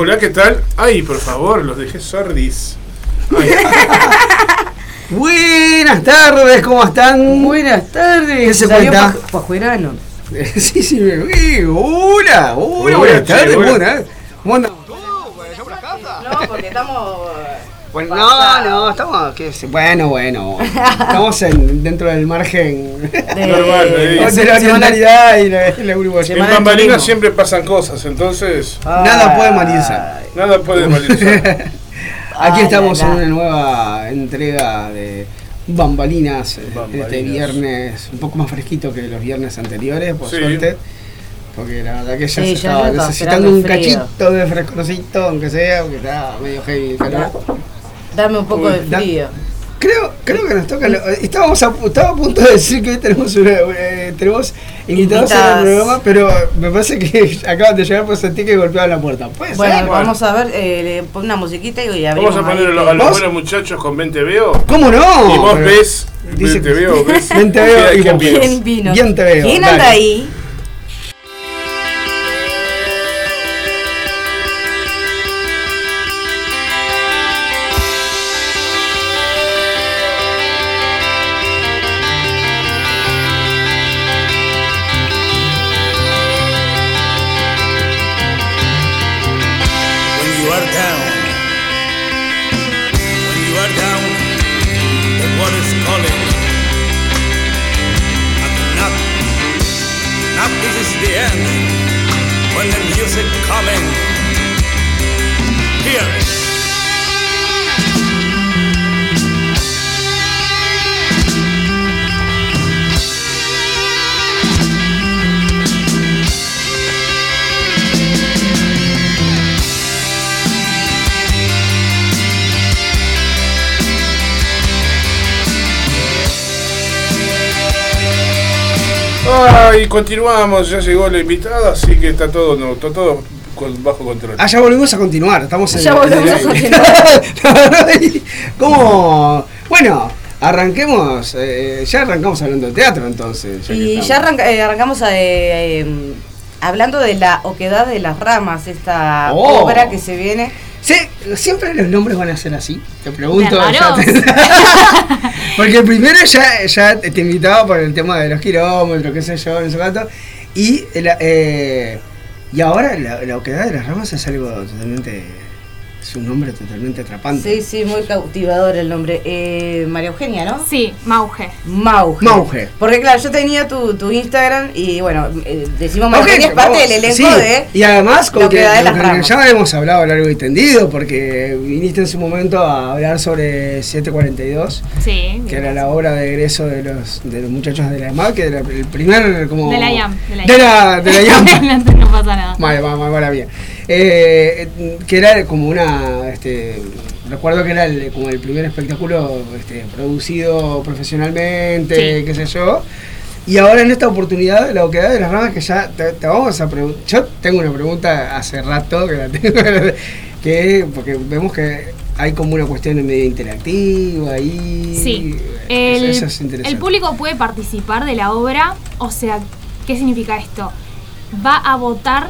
Hola, ¿qué tal? Ay, por favor, los dejé sordis. Buenas tardes, ¿cómo están? Buenas tardes. ¿Qué se cuenta? pa- Pajuerano. Sí, sí, me vi. Hola, hola, Hola, buenas tardes, buenas. ¿Cómo andan? No, porque estamos. Bueno, no, no, estamos. Bueno, bueno. Estamos en- dentro del margen Normal, eh. de la orientalidad y la, y la en de bambalinas siempre pasan cosas, entonces Nada puede malizar. nada puede malizar. Aquí estamos en una nueva entrega de Bambalinas, eh, Bambalinas. este viernes, un poco más fresquito que los viernes anteriores, por Sí. suerte. Porque la verdad que ya Sí, se estaba estaba necesitando un frío. cachito de frescorcito, aunque sea, porque está medio heavy el calor. Dame un poco Uy, de da- frío. Creo, creo que nos toca. lo- estábamos a, estaba a punto de decir que hoy tenemos, una, eh, tenemos invitados al programa, pero me parece que acaban de llegar, pues sentí que golpeaban la puerta. ¿Puede Bueno, ser? Vamos a ver, eh, una musiquita y abrimos. Vamos a poner a los, a los ¿Vos? buenos muchachos con 20 veo. ¿Cómo no? y vos ves, dice te veo, ves. Ven, te veo y ¿Quién vos. vino? ¿Quién vino? Bien te veo, ¿Quién anda ahí? Continuamos, ya llegó la invitada, así que está todo, no, está todo con- bajo control. Ah, ya volvimos a continuar, estamos en Ya el a continuar. ¿Cómo? Bueno, arranquemos, eh, ya arrancamos hablando de teatro entonces. Y ya arranca- eh, arrancamos a, eh, eh, hablando de la oquedad de las ramas, esta Oh. obra que se viene. Sí, siempre los nombres van a ser así, te pregunto. Ya te- Porque el primero ya, ya te invitaba por el tema de los kilómetros, qué sé yo, no sé cuánto. Y, eh, y ahora la, la oquedad de las ramas es algo totalmente. Es un nombre totalmente atrapante. Sí, sí, muy cautivador el nombre. Eh, María Eugenia, ¿no? Sí, Mauge. Mauge. Mauge. Porque claro, yo tenía tu, tu Instagram y bueno, eh, decimos María Eugenia es parte vamos, del elenco sí, de... Y además, con lo que, que con ya hemos hablado largo y tendido, porque viniste en su momento a hablar sobre 742, Sí. que era la obra de egreso de los, de los muchachos de la EMAD, que era el primer. Como, De la IAM, de la De la, de la IAM. no pasa nada. Vale, va, va, va, bien. Eh, que era como una. Este, recuerdo que era el- como el primer espectáculo este, producido profesionalmente, Sí. qué sé yo. Y ahora en esta oportunidad, la oquedad de las ramas, que ya te, te vamos a preguntar. Yo tengo una pregunta hace rato que la tengo. que porque vemos que hay como una cuestión medio interactiva ahí. Sí. Eso, El, eso es interesante. el público puede participar de la obra, o sea, ¿qué significa esto? Va a votar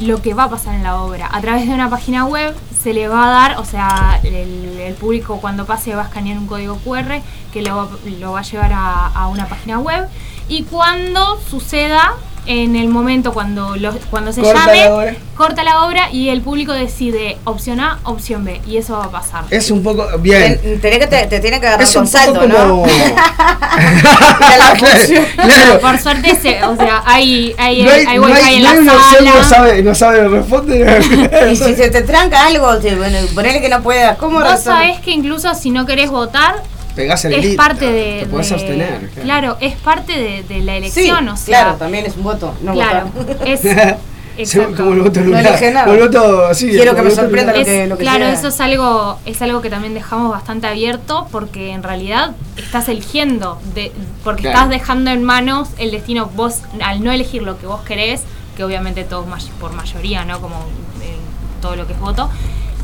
lo que va a pasar en la obra. A través de una página web se le va a dar, o sea, el, público cuando pase va a escanear un código QR que lo, va a llevar a una página web y cuando suceda en el momento cuando lo- cuando se Corta llame, la obra. corta la obra y el público decide opción A, opción B. Y eso va a pasar. Es un poco. Bien. Ten- tenés que te, te tiene que agarrar Es un con salto, poco ¿no? como. claro. Por suerte, se, o sea, hay, hay, No hay, hay no hay, en no la hay una opción, sala. no sabe, no sabe responder. Y si se te tranca algo, te, bueno, ponele que no puedas. ¿Cómo Vos sabés que incluso si no querés votar, Pegás el es grito, parte de. Te podés de- abstener. Claro, es parte de, de la Sí, elección, o sea. claro, también es un voto. No claro, votar. es. Sí, exacto. como el voto No elige nada. El voto, sí, Quiero que me sorprenda lo que- lo que claro, sea. eso es algo, es algo que también dejamos bastante abierto porque en realidad estás eligiendo, de, porque Claro. estás dejando en manos el destino, vos al no elegir lo que vos querés, que obviamente todos por mayoría, ¿no? Como en todo lo que es voto,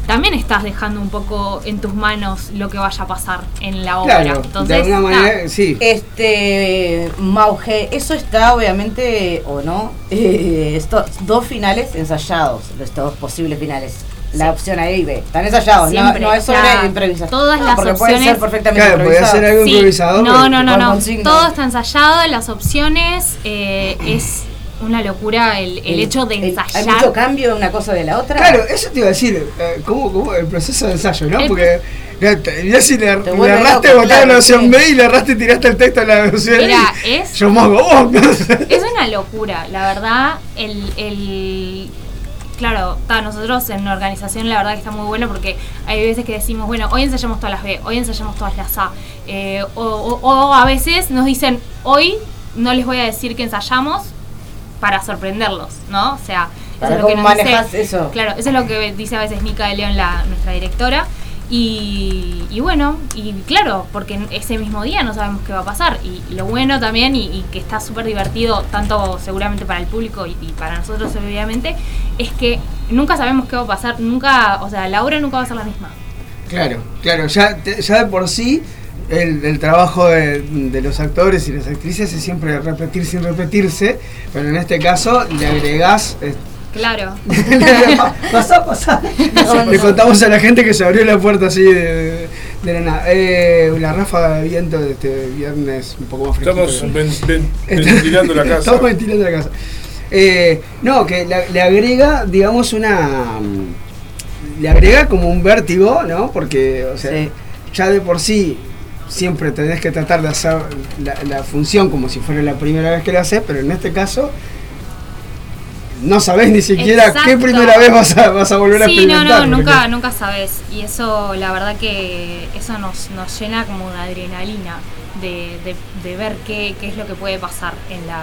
también estás dejando un poco en tus manos lo que vaya a pasar en la obra. Claro, Entonces, de alguna está. manera, sí. Este, Mauge, eso está obviamente, o no, eh, estos dos finales ensayados, estos dos posibles finales. La opción A y B. Están ensayados, no, Siempre, no es sobre o sea, improvisación. todas las Porque puede ser opciones- perfectamente Claro, improvisado. ser algo Sí. improvisado. No, no, no, no. Todo está ensayado, las opciones, eh, es una locura el, el hecho de el- ensayar. ¿Hay mucho cambio de una cosa de la otra? Claro, eso te iba a decir, eh, ¿cómo, cómo el proceso de ensayo, ¿no? El- Porque ya, si le, le erraste la sí. B y le erraste y tiraste el texto en la opción A. Mira, es- Yo vos. Es una locura, la verdad, el, el claro, ta, nosotros en la organización la verdad que está muy bueno porque hay veces que decimos, bueno, hoy ensayamos todas las B, hoy ensayamos todas las A, eh, o, o- o a veces nos dicen, hoy no les voy a decir que ensayamos para sorprenderlos, ¿no? O sea, eso es lo que nos dice- eso. Claro, eso es lo que dice a veces Mica de León, la, nuestra directora. Y, y bueno, y claro, porque ese mismo día no sabemos qué va a pasar. Y lo bueno también, y, y que está súper divertido, tanto seguramente para el público y, y para nosotros obviamente, es que nunca sabemos qué va a pasar, nunca, o sea, la obra nunca va a ser la misma. Claro, claro, ya, te- ya de por sí el, el trabajo de, de los actores y las actrices es siempre repetir sin repetirse, pero en este caso le agregás... eh, Claro. pasá, pasá. Le contamos a la gente que se abrió la puerta así de, de la nada. Eh, la ráfaga de viento de este viernes un poco más fresquito. Estamos pero- ven- ven- ventilando la casa. Estamos ventilando la casa. Eh, no, que le, le agrega, digamos, una. Le agrega como un vértigo, ¿no? Porque, o sea, Sí. ya de por sí siempre tenés que tratar de hacer la, la función como si fuera la primera vez que la haces, pero en este caso no sabés ni siquiera qué primera vez vas a, vas a volver a Sí, no, experimentar. no, porque- nunca, nunca sabes. Y eso, la verdad que eso nos, nos llena como de adrenalina, de, de, de ver qué, qué es lo que puede pasar en la...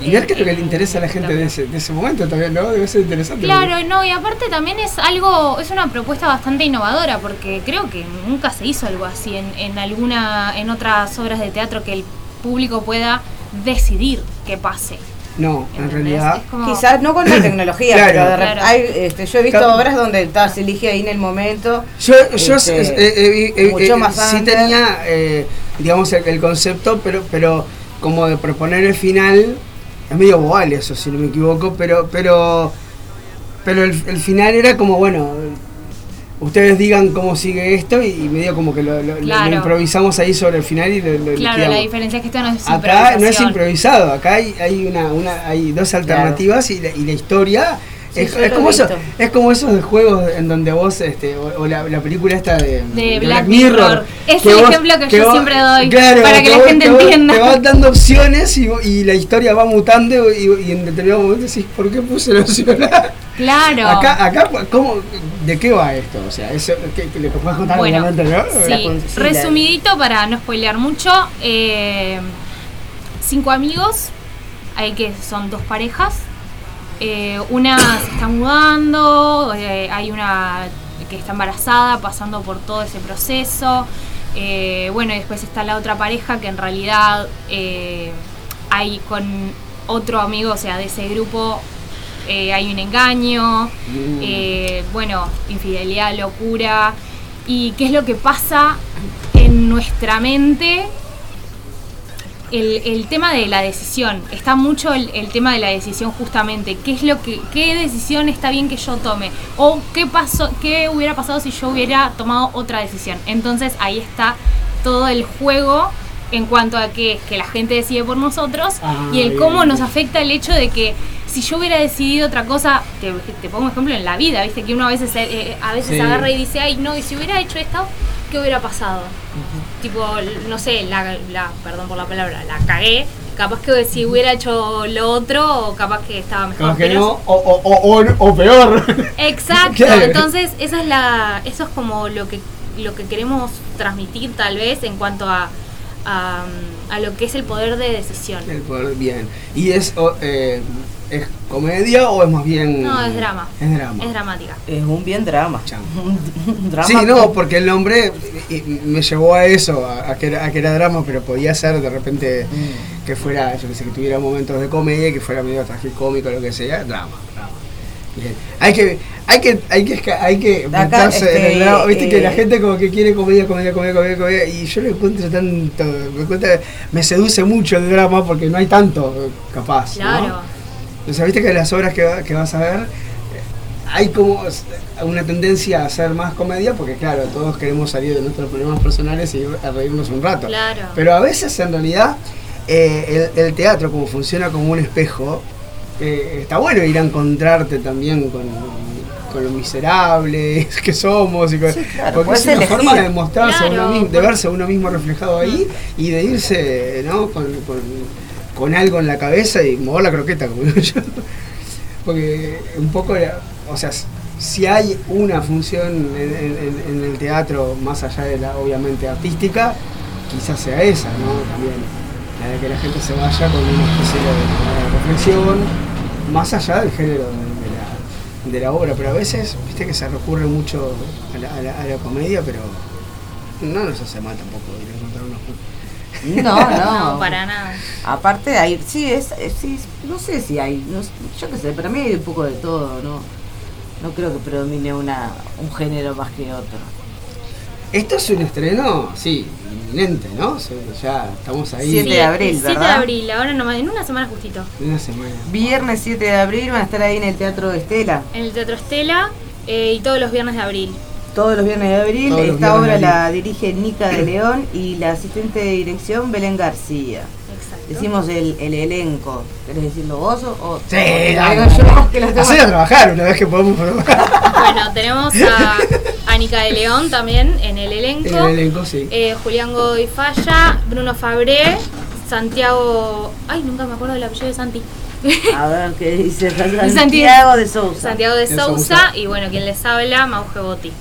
Y ver qué es lo que le interesa a la en gente de ese, de ese momento también, ¿no? Debe ser interesante. Claro, no, y aparte también es algo, es una propuesta bastante innovadora, porque creo que nunca se hizo algo así en, en alguna, en otras obras de teatro que el público pueda decidir que pase. No, en realidad. Como- Quizás no con la tecnología, Claro. pero de Claro. hay, este, yo he visto Claro. obras donde ta, se elige ahí en el momento. Yo, yo Este, eh, eh, eh, mucho eh, más sí antes. tenía, eh, digamos, el, el concepto, pero, pero como de proponer el final, es medio boal eso, si no me equivoco, pero, pero, pero el, el final era como, bueno, ustedes digan cómo sigue esto y, y medio como que lo, lo- lo- Claro. lo improvisamos ahí sobre el final y lo, lo Claro, la diferencia es que esto no es Acá no es improvisado, acá hay, hay una, una hay dos alternativas y, la, y la historia es, es como eso, es como esos juegos en donde vos este o, o la, la película esta de, De Black Mirror. Es que el ejemplo que yo vos- siempre doy, claro, para que la vos- gente entienda. Te van dando opciones y, y la historia va mutando y, y en determinado momento decís, ¿por qué puse la opción A? Claro. Acá, acá, ¿cómo, ¿de qué va esto? O sea, eso, ¿qué, qué le puedes contar Bueno, obviamente, no? Sí, resumidito para no spoilear mucho. eh, cinco amigos, hay que son dos parejas. Eh, una se está mudando, eh, hay una que está embarazada, pasando por todo ese proceso. eh, bueno, y después está la otra pareja que en realidad hay con otro amigo, o sea, de ese grupo hay un engaño, eh, bueno, infidelidad, locura. ¿Y qué es lo que pasa en nuestra mente? El, el tema de la decisión, está mucho el, el tema de la decisión justamente, qué es lo que, qué decisión está bien que yo tome, o qué pasó, qué hubiera pasado si yo hubiera tomado otra decisión. Entonces ahí está todo el juego en cuanto a que, que la gente decide por nosotros Ah, y el bien. cómo nos afecta el hecho de que si yo hubiera decidido otra cosa, te, te pongo un ejemplo en la vida, viste que uno a veces eh, eh, a veces Sí. agarra y dice, ay no, y si hubiera hecho esto, ¿qué hubiera pasado? Tipo, no sé, la, la, perdón por la palabra, la cagué. Capaz que si hubiera hecho lo otro, capaz que estaba mejor. Como que no, o, o, o, o- o peor. Exacto, entonces esa es la, eso es como lo que lo que queremos transmitir tal vez en cuanto a, a, a lo que es el poder de decisión. El poder, bien. ¿Y es, o, eh, es comedia o es más bien.? No, es drama. Es drama. Es dramática. Es un bien drama. Chan. Un drama. Sí, no, porque el nombre me llevó a eso, a, a que era, a que era drama, pero podía ser de repente Mm. que fuera, yo que sé, que tuviera momentos de comedia, que fuera medio tragicómico, lo que sea, drama, drama. Bien. Hay que, hay que, hay que, hay que Acá, meterse en este, el drama, viste que la eh, gente como que quiere comedia, comedia, comedia, comedia, comedia, y yo lo encuentro tanto, me, encuentro- me seduce mucho el drama porque no hay tanto capaz. Claro. Sea, viste que las obras que, va- que vas a ver, hay como una tendencia a hacer más comedia, porque claro, todos queremos salir de nuestros problemas personales y a reírnos un rato. Claro. Pero a veces en realidad eh, el, el teatro como funciona como un espejo, eh, está bueno ir a encontrarte también con, con lo miserables que somos y con- Sí, claro, porque es una elegir. forma de mostrarse a uno Claro. mismo, de verse a uno mismo reflejado ahí y de irse ¿no? con, con- con algo en la cabeza y mover la croqueta como digo yo. Porque un poco o sea si hay una función en, el teatro más allá de la obviamente artística quizás sea esa no también la de que la gente se vaya con una especie de, reflexión más allá del género de, la, obra. Pero a veces viste que se recurre mucho a la, a la- comedia pero no nos hace mal tampoco ir a encontrarnos con- No, no. No, para nada. Aparte hay, sí, es, es- sí, no sé si hay, no sé, yo qué sé, para mí hay un poco de todo, ¿no? No creo que predomine una, un género más que otro. esto es un estreno sí inminente no O sea, ya estamos ahí Siete de abril, el 7 de ¿verdad? abril, ahora nomás, en una semana justito. en una semana Viernes 7 de abril van a estar ahí en el Teatro Estela. En el Teatro Estela eh, y todos los viernes de abril. Todos los viernes de abril. Todos Esta obra la dirige Nica de León y la asistente de dirección Belén García. Exacto. Decimos el, el elenco. ¿Querés decirlo vos o, o- Sí, yo? Que lo tengo- Hacer a trabajar una vez que podemos trabajar. Bueno, tenemos a Anika de León también en el elenco. En el elenco, sí. Eh, Julián Godoy Falla, Bruno Fabré, Santiago. Ay, nunca me acuerdo del apellido de Santi. A ver qué dice Santi- Santiago de Sousa. Santiago de De Sousa, Sousa. y bueno, quien les habla, Mauge Botti.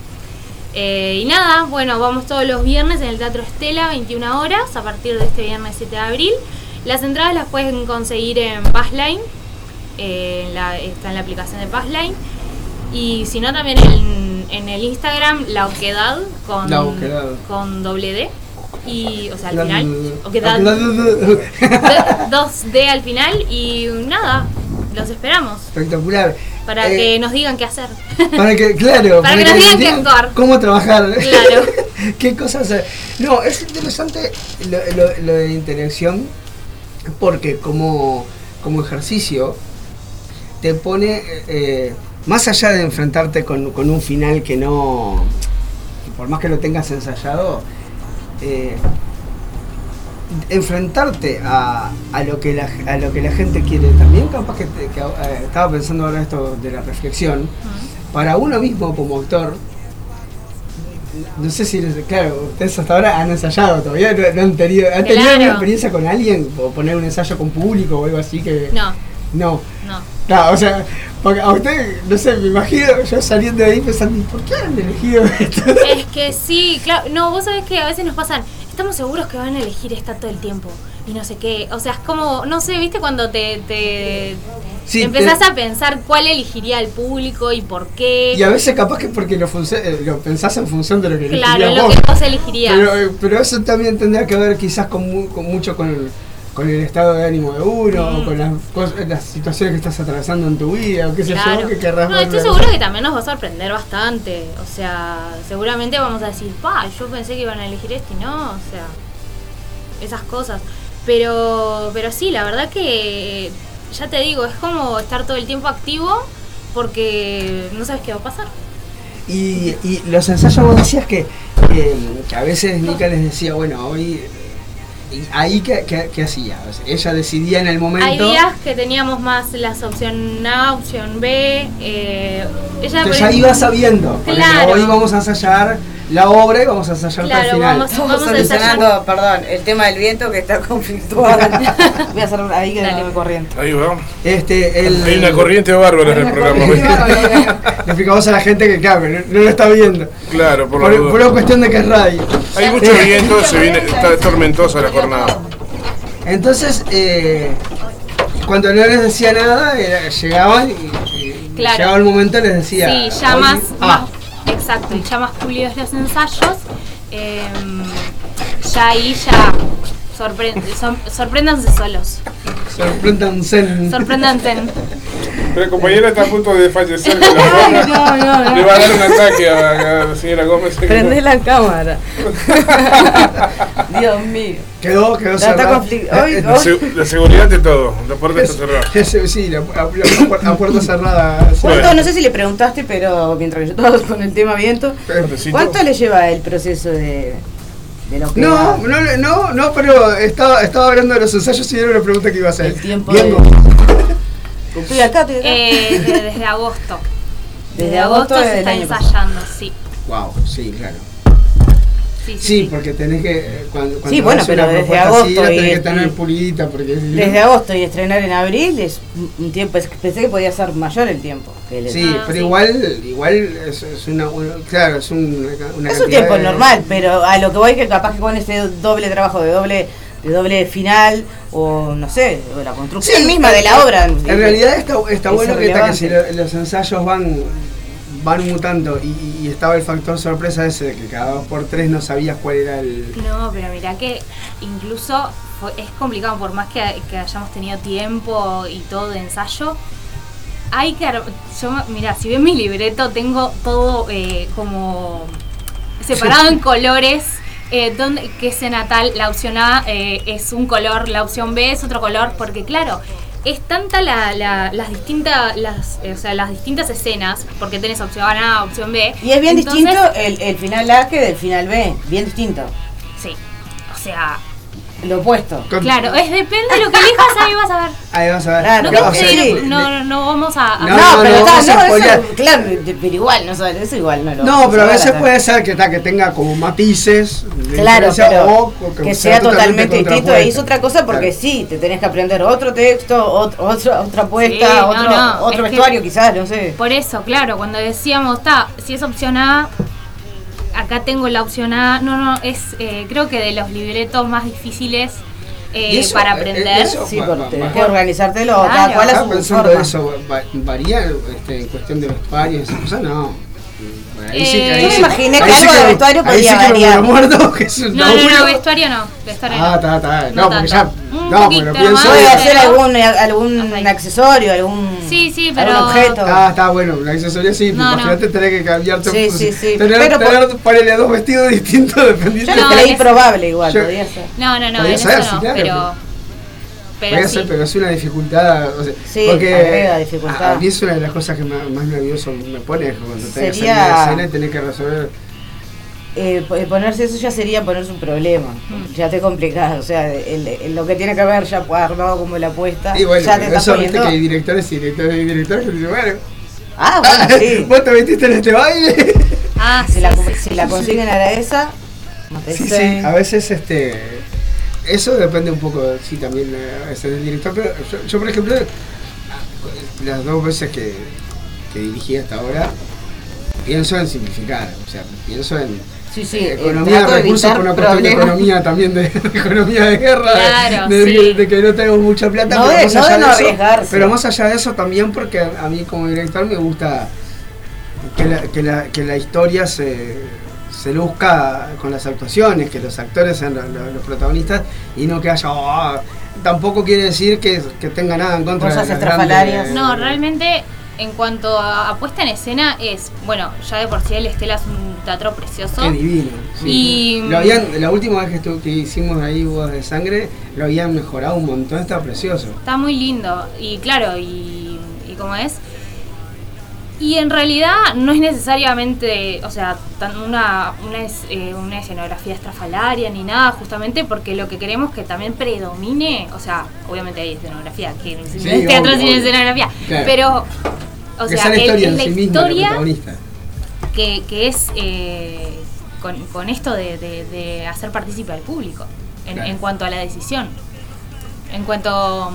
Eh, y nada, bueno, vamos todos los viernes en el Teatro Estela, 21 horas, a partir de este viernes 7 de abril. Las entradas las pueden conseguir en Passline, eh, la- está en la aplicación de Passline. Y si no, también en, en el Instagram, La Oquedad, con, La Oquedad. con doble D. Y, o sea, al La- final, Oquedad, la- la- do- 2D al final. Y nada, los esperamos. Espectacular. Para Eh, que nos digan qué hacer. Para que, claro. Para que nos digan qué actuar. Cómo trabajar. Claro. qué cosas hacer. No, es interesante lo, lo- lo de interacción porque como, como ejercicio te pone, eh, más allá de enfrentarte con, con un final que no, que por más que lo tengas ensayado, eh, enfrentarte a, a lo que la, a lo que la gente quiere también capaz que, que, eh, estaba pensando ahora esto de la reflexión para uno mismo como actor no sé si claro ustedes hasta ahora han ensayado todavía no, no han tenido han tenido Claro. alguna experiencia con alguien o poner un ensayo con público o algo así que No, no no. Claro, o sea, porque a usted, no sé, me imagino yo saliendo de ahí pensando, ¿y ¿por qué han elegido esto? Es que sí, claro. No, vos sabés que a veces nos pasan. Estamos seguros que van a elegir esta todo el tiempo. Y no sé qué. O sea, es como, no sé, ¿viste? Cuando te, te Sí, empezás te- a pensar cuál elegiría el público y por qué. Y a veces capaz que porque lo, eh, lo pensás en función de lo que claro, elegirías lo vos. que vos elegirías. Pero, eh, pero eso también tendrá que ver quizás con, mu- con mucho con el, con el estado de ánimo de uno, Mm. o con las, cosas- las situaciones que estás atravesando en tu vida, o qué sé Claro. yo, que querrás No, estoy seguro que también nos va a sorprender bastante. O sea, seguramente vamos a decir, pa, yo pensé que iban a elegir este y no. O sea, esas cosas. Pero, pero sí, la verdad que, ya te digo, es como estar todo el tiempo activo porque no sabes qué va a pasar. Y, y los ensayos vos decías que, que, que a veces Nika les decía, bueno, hoy y ahí qué, qué- qué hacía? O sea, ella decidía en el momento. Hay días que teníamos más las opción A, opción B. eh, ella Entonces ya iba sabiendo. Claro. Hoy vamos a ensayar la obra y vamos a ensayar hasta el Claro, final. vamos, Estamos vamos a solucionando, ensayar. perdón, el tema del viento que está conflictuado. Voy a hacer ahí que Dale. no me corriente. Ahí va. Este, el, Hay una corriente bárbara en el programa. Le explicamos a la gente que claro, que no, no lo está viendo. Claro, por, la Por, duda. por una cuestión de que es radio. Hay mucho viento, se viene, está tormentosa la jornada. Entonces, eh, cuando no les decía nada, era- llegaban y, y Claro. llegaba el momento y les decía. Sí, ya más, ah, más- exacto, y ya más pulidos los ensayos, eh, ya ahí ya sorpre- sorpréndanse solos, sorpréndanse. sorpréndanse. Pero el compañero está a punto de fallecer con la. No, no, no. Le va a dar un ataque a, a la señora Gómez. Prende la cámara. Dios mío. Quedó, quedó hoy- Eh, eh, La, se- la seguridad de todo, la puerta está cerrada. sí, la, la- la- puerta cerrada. ¿Cuánto? No sé si le preguntaste, pero mientras yo estaba con el tema viento. ¿cuánto le lleva el proceso de, de lo que No, no, no, no, pero estaba, estaba hablando de los ensayos y era una pregunta que iba a hacer. El tiempo Bien, de- Estoy acá, estoy acá. Eh, desde, desde agosto. Desde agosto se está pasado. ensayando, sí. Wow, sí, claro. Sí, porque tenés que. eh, Cuando, cuando Sí, bueno, pero una desde así, agosto y- que tener. Porque no- Desde agosto y estrenar en abril es un- tiempo, pensé que podía ser mayor el tiempo. que el- Sí, Ah, pero sí. igual, igual es, es una, una- Claro, es un- una, es un tiempo de- normal, pero a lo que voy que capaz que con ese doble trabajo de doble de doble final o no sé, o la construcción Sí, misma de la obra. En realidad está, está Es bueno que, está, que los ensayos van van mutando y, y estaba el factor sorpresa ese de que cada dos por tres no sabías cuál era el... No, pero mira que incluso fue- es complicado, por más que, que hayamos tenido tiempo y todo de ensayo. Hay que. Yo, mira, si ven mi libreto, tengo todo eh, como separado en colores. Eh, donde, que es natal, la opción A eh, es un color, la opción B es otro color, porque claro, es tanta la, la- las distintas las, eh, o sea, las distintas escenas, porque tenés opción A, opción B. Y es bien Entonces, distinto el, el final A que del final B, bien distinto, Sí. O sea, lo opuesto. Con- Claro, es depende de lo que elijas, ahí vas a ver. Ahí vas a ver. Claro, No, Claro, te o sea, puedo decir- de- no, no, no vamos a. No, No, no, pero no, está, no, eso, claro, pero igual, no sabes, eso igual no lo No, pero a veces puede ser que, ta, que tenga como matices de Claro, pero o- o que, sea totalmente distinto. Ahí es otra cosa porque Claro. sí, te tenés que aprender otro texto, otro, otra, otra apuesta, Sí, no, otro, no, otro es que- vestuario quizás, no sé. Por eso, claro, cuando decíamos, está, si es opción A, acá tengo la opción A. No, no, es eh, creo que de los libretos más difíciles eh, Y eso, para eh, aprender. eso- Sí, porque tenés que organizártelo, Claro. cada cual a su pensando forma. eso, va- ¿varía este, en cuestión de vestuario y esas cosas? No. Ahí Eh, Yo me sí- imaginé que ahí sí algo de me- vestuario ahí podía sí que me variar. hubiera muerto, que es un No, no, no, vestuario no. Vestuario Ah, está, está. No No, porque ya. tanto. Un No, poquito pero pienso. Puede hacer algún, algún Hasta ahí. accesorio, algún, Sí, sí, algún pero- objeto. Ah, está bueno, la accesoria sí, No, imagínate tener que cambiarte Sí, pues, sí, sí. Tener, Pero por- tener, ponerle dos vestidos distintos dependiendo Yo lo No, creí es- probable igual, Yo- podía ser. No, no, no, Podría en ser, eso sí, no, claro, pero. Pero sí. ser, pero es una dificultad. O sea, Sí, porque dificultad. A, a mí es una de las cosas que más, más nervioso me pone cuando tenés que salir Sería- de la escena y tenés que resolver. Eh, po- ponerse eso ya sería ponerse un problema. Mm. Ya te complicado. O sea, el- el- lo que tiene que haber ya armado como la apuesta. Y bueno, ya te pero estás eso viste que hay directores y directores y directores que dicen, bueno, Ah, bueno, sí. vos te metiste en este baile. Ah, Si sí, la, sí, si sí. la consiguen a la esa, no te Sí, sí, a veces este eso depende un poco, sí, también eh, veces del director, pero yo, yo, por ejemplo, las dos veces que, que dirigí hasta ahora, pienso en simplificar, o sea, pienso en Sí, sí, economía de recursos por una cuestión de economía también, de, de economía de guerra, Claro, de, sí. de que no tenemos mucha plata, No pero, de- más no allá de no de eso, pero más allá de eso también porque a, a mí como director me gusta que la, que la, que la historia se, se luzca con las actuaciones, que los actores sean los, los- los protagonistas y no que haya... "Ah", tampoco quiere decir que, que tenga nada en contra Cosas de las estrafalarias. grandes- No, realmente, en cuanto a, a puesta en escena, es. Bueno, ya de por sí el Estela es un teatro precioso. Qué divino. sí. Y- Lo habían, la última vez que hicimos ahí Bodas de Sangre, lo habían mejorado un montón, está precioso. Está muy lindo. Y claro, y, y como es. Y en realidad no es necesariamente, o sea, tan una, una, es- eh, una escenografía estrafalaria ni nada, justamente porque lo que queremos que también predomine, o sea, obviamente hay escenografía, que no es Sí, teatro sin escenografía, Claro. pero, o que sea, historia es la sí historia que, que es eh, con, con esto de, de- de hacer partícipe al público en, Claro. en cuanto a la decisión, en cuanto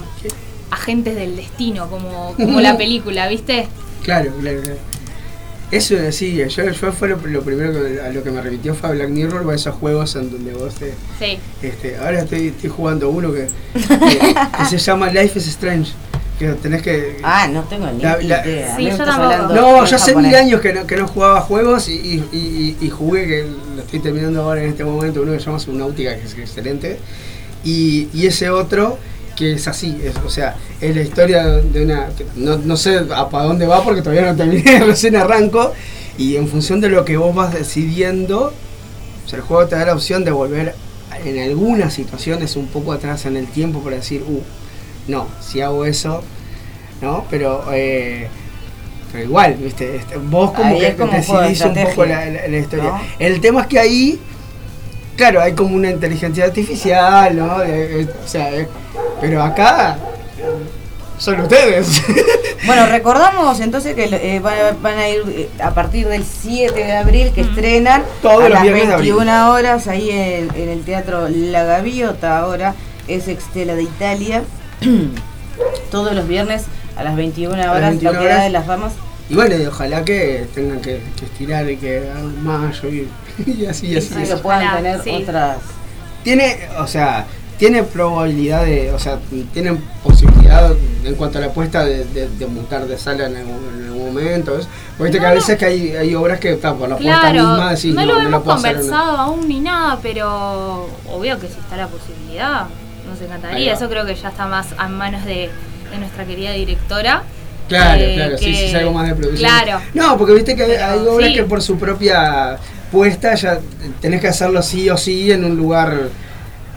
agentes del destino, como, como la película, ¿viste? Claro, claro, claro. Eso sí, yo, yo fue lo, lo primero que, a lo que me remitió fue a Black Mirror, a esos juegos en donde vos te, Sí. Este, ahora estoy, estoy jugando uno que, que- que se llama Life is Strange. Que tenés que. Ah, no tengo ni La- la- idea. Sí, yo tampoco. hablando no, yo hace mil años que no, que no jugaba juegos y, y- y- y jugué, que lo estoy terminando ahora en este momento, uno que se llama Subnautica, que es excelente. Y, y ese otro que es así, es, o sea, es la historia de una. no, no sé a para dónde va porque todavía no terminé, recién arranco. Y en función de lo que vos vas decidiendo, o sea, el juego te da la opción de volver en algunas situaciones un poco atrás en el tiempo para decir, uh, no, si hago eso, ¿no? Pero, eh, pero igual, ¿viste? Este, Vos como Ahí que como decidís un poco la, la- la historia. ¿no? El tema es que ahí, claro, hay como una inteligencia artificial, ¿no? Eh, eh, o sea, pero acá son ustedes. Bueno, recordamos entonces que eh, van, a- van a ir eh, a partir del 7 de abril que estrenan Todos a los las viernes de abril. 21 horas ahí en, en el Teatro La Gaviota ahora es Extela de Italia todos los viernes a las 21 las horas 21 lo que da horas. de las ramas Y bueno, y ojalá que tengan que, que estirar y que hagan mayo y, y así, y así. y que puedan Ojalá, tener sí. otras Tiene, o sea, tiene probabilidad de, o sea, tienen posibilidad en cuanto a la apuesta de, de, de mutar de sala en algún, en algún momento. Porque viste que a No, veces que hay, hay obras que está por la apuesta Claro, misma decís, no, no, lo no hemos hacer. conversado aún ni nada, pero obvio que si está la posibilidad, nos encantaría. Eso creo que ya está más a manos de, de nuestra querida directora. Claro, eh, claro, sí, que- sí, es algo más de producción. Claro. No, porque viste que hay, Pero, hay obras sí. que por su propia puesta ya tenés que hacerlo sí o sí en un lugar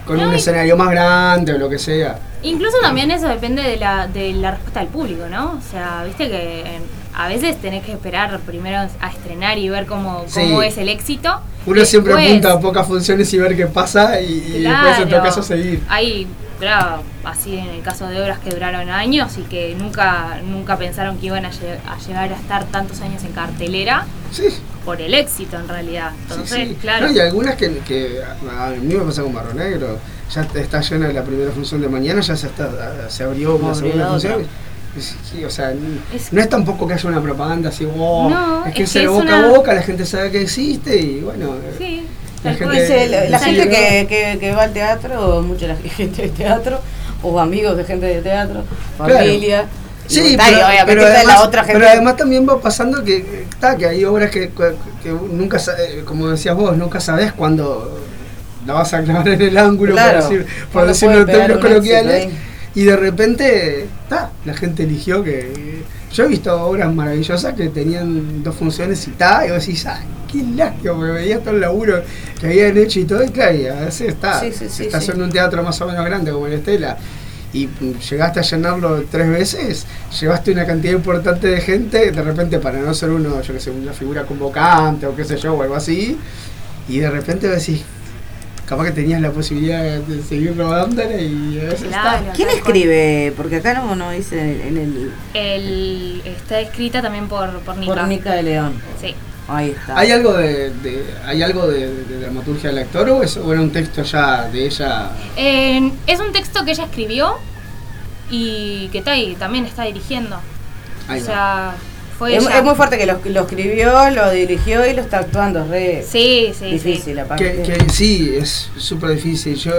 con No, un escenario más grande o lo que sea. Incluso también eso depende de la, de la respuesta del público, ¿no? O sea, viste que eh, a veces tenés que esperar primero a estrenar y ver cómo, Sí. cómo es el éxito. Uno siempre apunta a pocas funciones y ver qué pasa y, y después en todo caso seguir. Hay, claro, así en el caso de obras que duraron años y que nunca, nunca pensaron que iban a, lle- a llegar a estar tantos años en cartelera Sí, por el éxito en realidad. Entonces, sí, sí. claro. No, y algunas que, que a mí me pasa con Barro Negro, ya está llena la primera función de mañana, ya se, está, se abrió una Abrió segunda otra. función. Sí, o sea, Es- no es tampoco que haya una propaganda así, wow, No, es que es se que boca una- a boca, la gente sabe que existe y bueno. eh, Sí, La gente- Dice, la, la Sí, gente ¿no? que, que, que va al teatro, mucha la gente de teatro, o amigos de gente de teatro, familia. Sí, está, pero, está además, la otra gente. pero además también va pasando que, está, que hay obras que, que nunca, eh, como decías vos, nunca sabes cuándo la vas a clavar en el ángulo, Claro, por, decir, decirlo en términos coloquiales, y de repente, ta, la gente eligió que... Yo he visto obras maravillosas que tenían dos funciones y ta, y vos decís, ay, qué lástima, porque veía todo el laburo que habían hecho y todo, y claro, y a veces está, Sí, sí, sí, estás sí. en un teatro más o menos grande como el Estela, y llegaste a llenarlo tres veces, llevaste una cantidad importante de gente, de repente para no ser uno, yo que sé, una figura convocante o qué sé yo, o algo así, y de repente decís, capaz que tenías la posibilidad de seguir rodándola y a veces Claro. está. ¿Quién escribe? Porque acá no, no dice en el. El, está escrita también por, por Nica. Por Nica de León. Sí. Ahí está. ¿Hay algo de, de- hay algo de, de dramaturgia del actor o, es, o era un texto ya de ella? Eh, es un texto que ella escribió y que está ahí, también está dirigiendo. Ahí o sea, fue Es, ella. es muy fuerte que lo, lo escribió, lo dirigió y lo está actuando. Es re Sí, sí, difícil, sí. aparte. Que, que sí, es súper difícil. Yo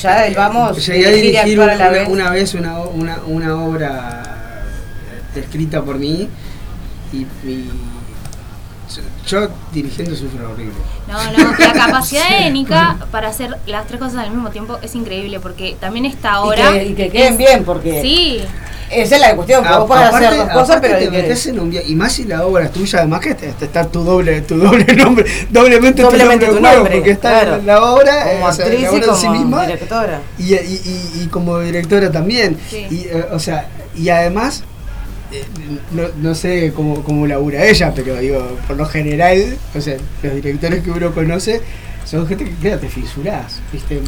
Ya vamos llegué a dirigir la vez. una vez una, una, una obra escrita por mí y, y yo dirigiendo sufro horrible. No, no, la capacidad de Nika para hacer las tres cosas al mismo tiempo es increíble porque también esta Y ahora. que, y que queden bien, porque Sí, esa es la cuestión. que A- vos podés aparte- hacer dos cosas, pero te en un y más si la obra es tuya, además que te- te está tu doble, tu doble nombre, doblemente, Doblemente tu tu nombre, juego, nombre, porque está claro. la obra, eh, como o sea, actriz la y obra en sí como misma, directora. y, y- y- y como directora también. Sí. Y, eh, o sea, y además, eh, no, no sé cómo, cómo labura ella, pero digo, por lo general, o sea, los directores que uno conoce son gente que queda, te fisurás, ¿viste?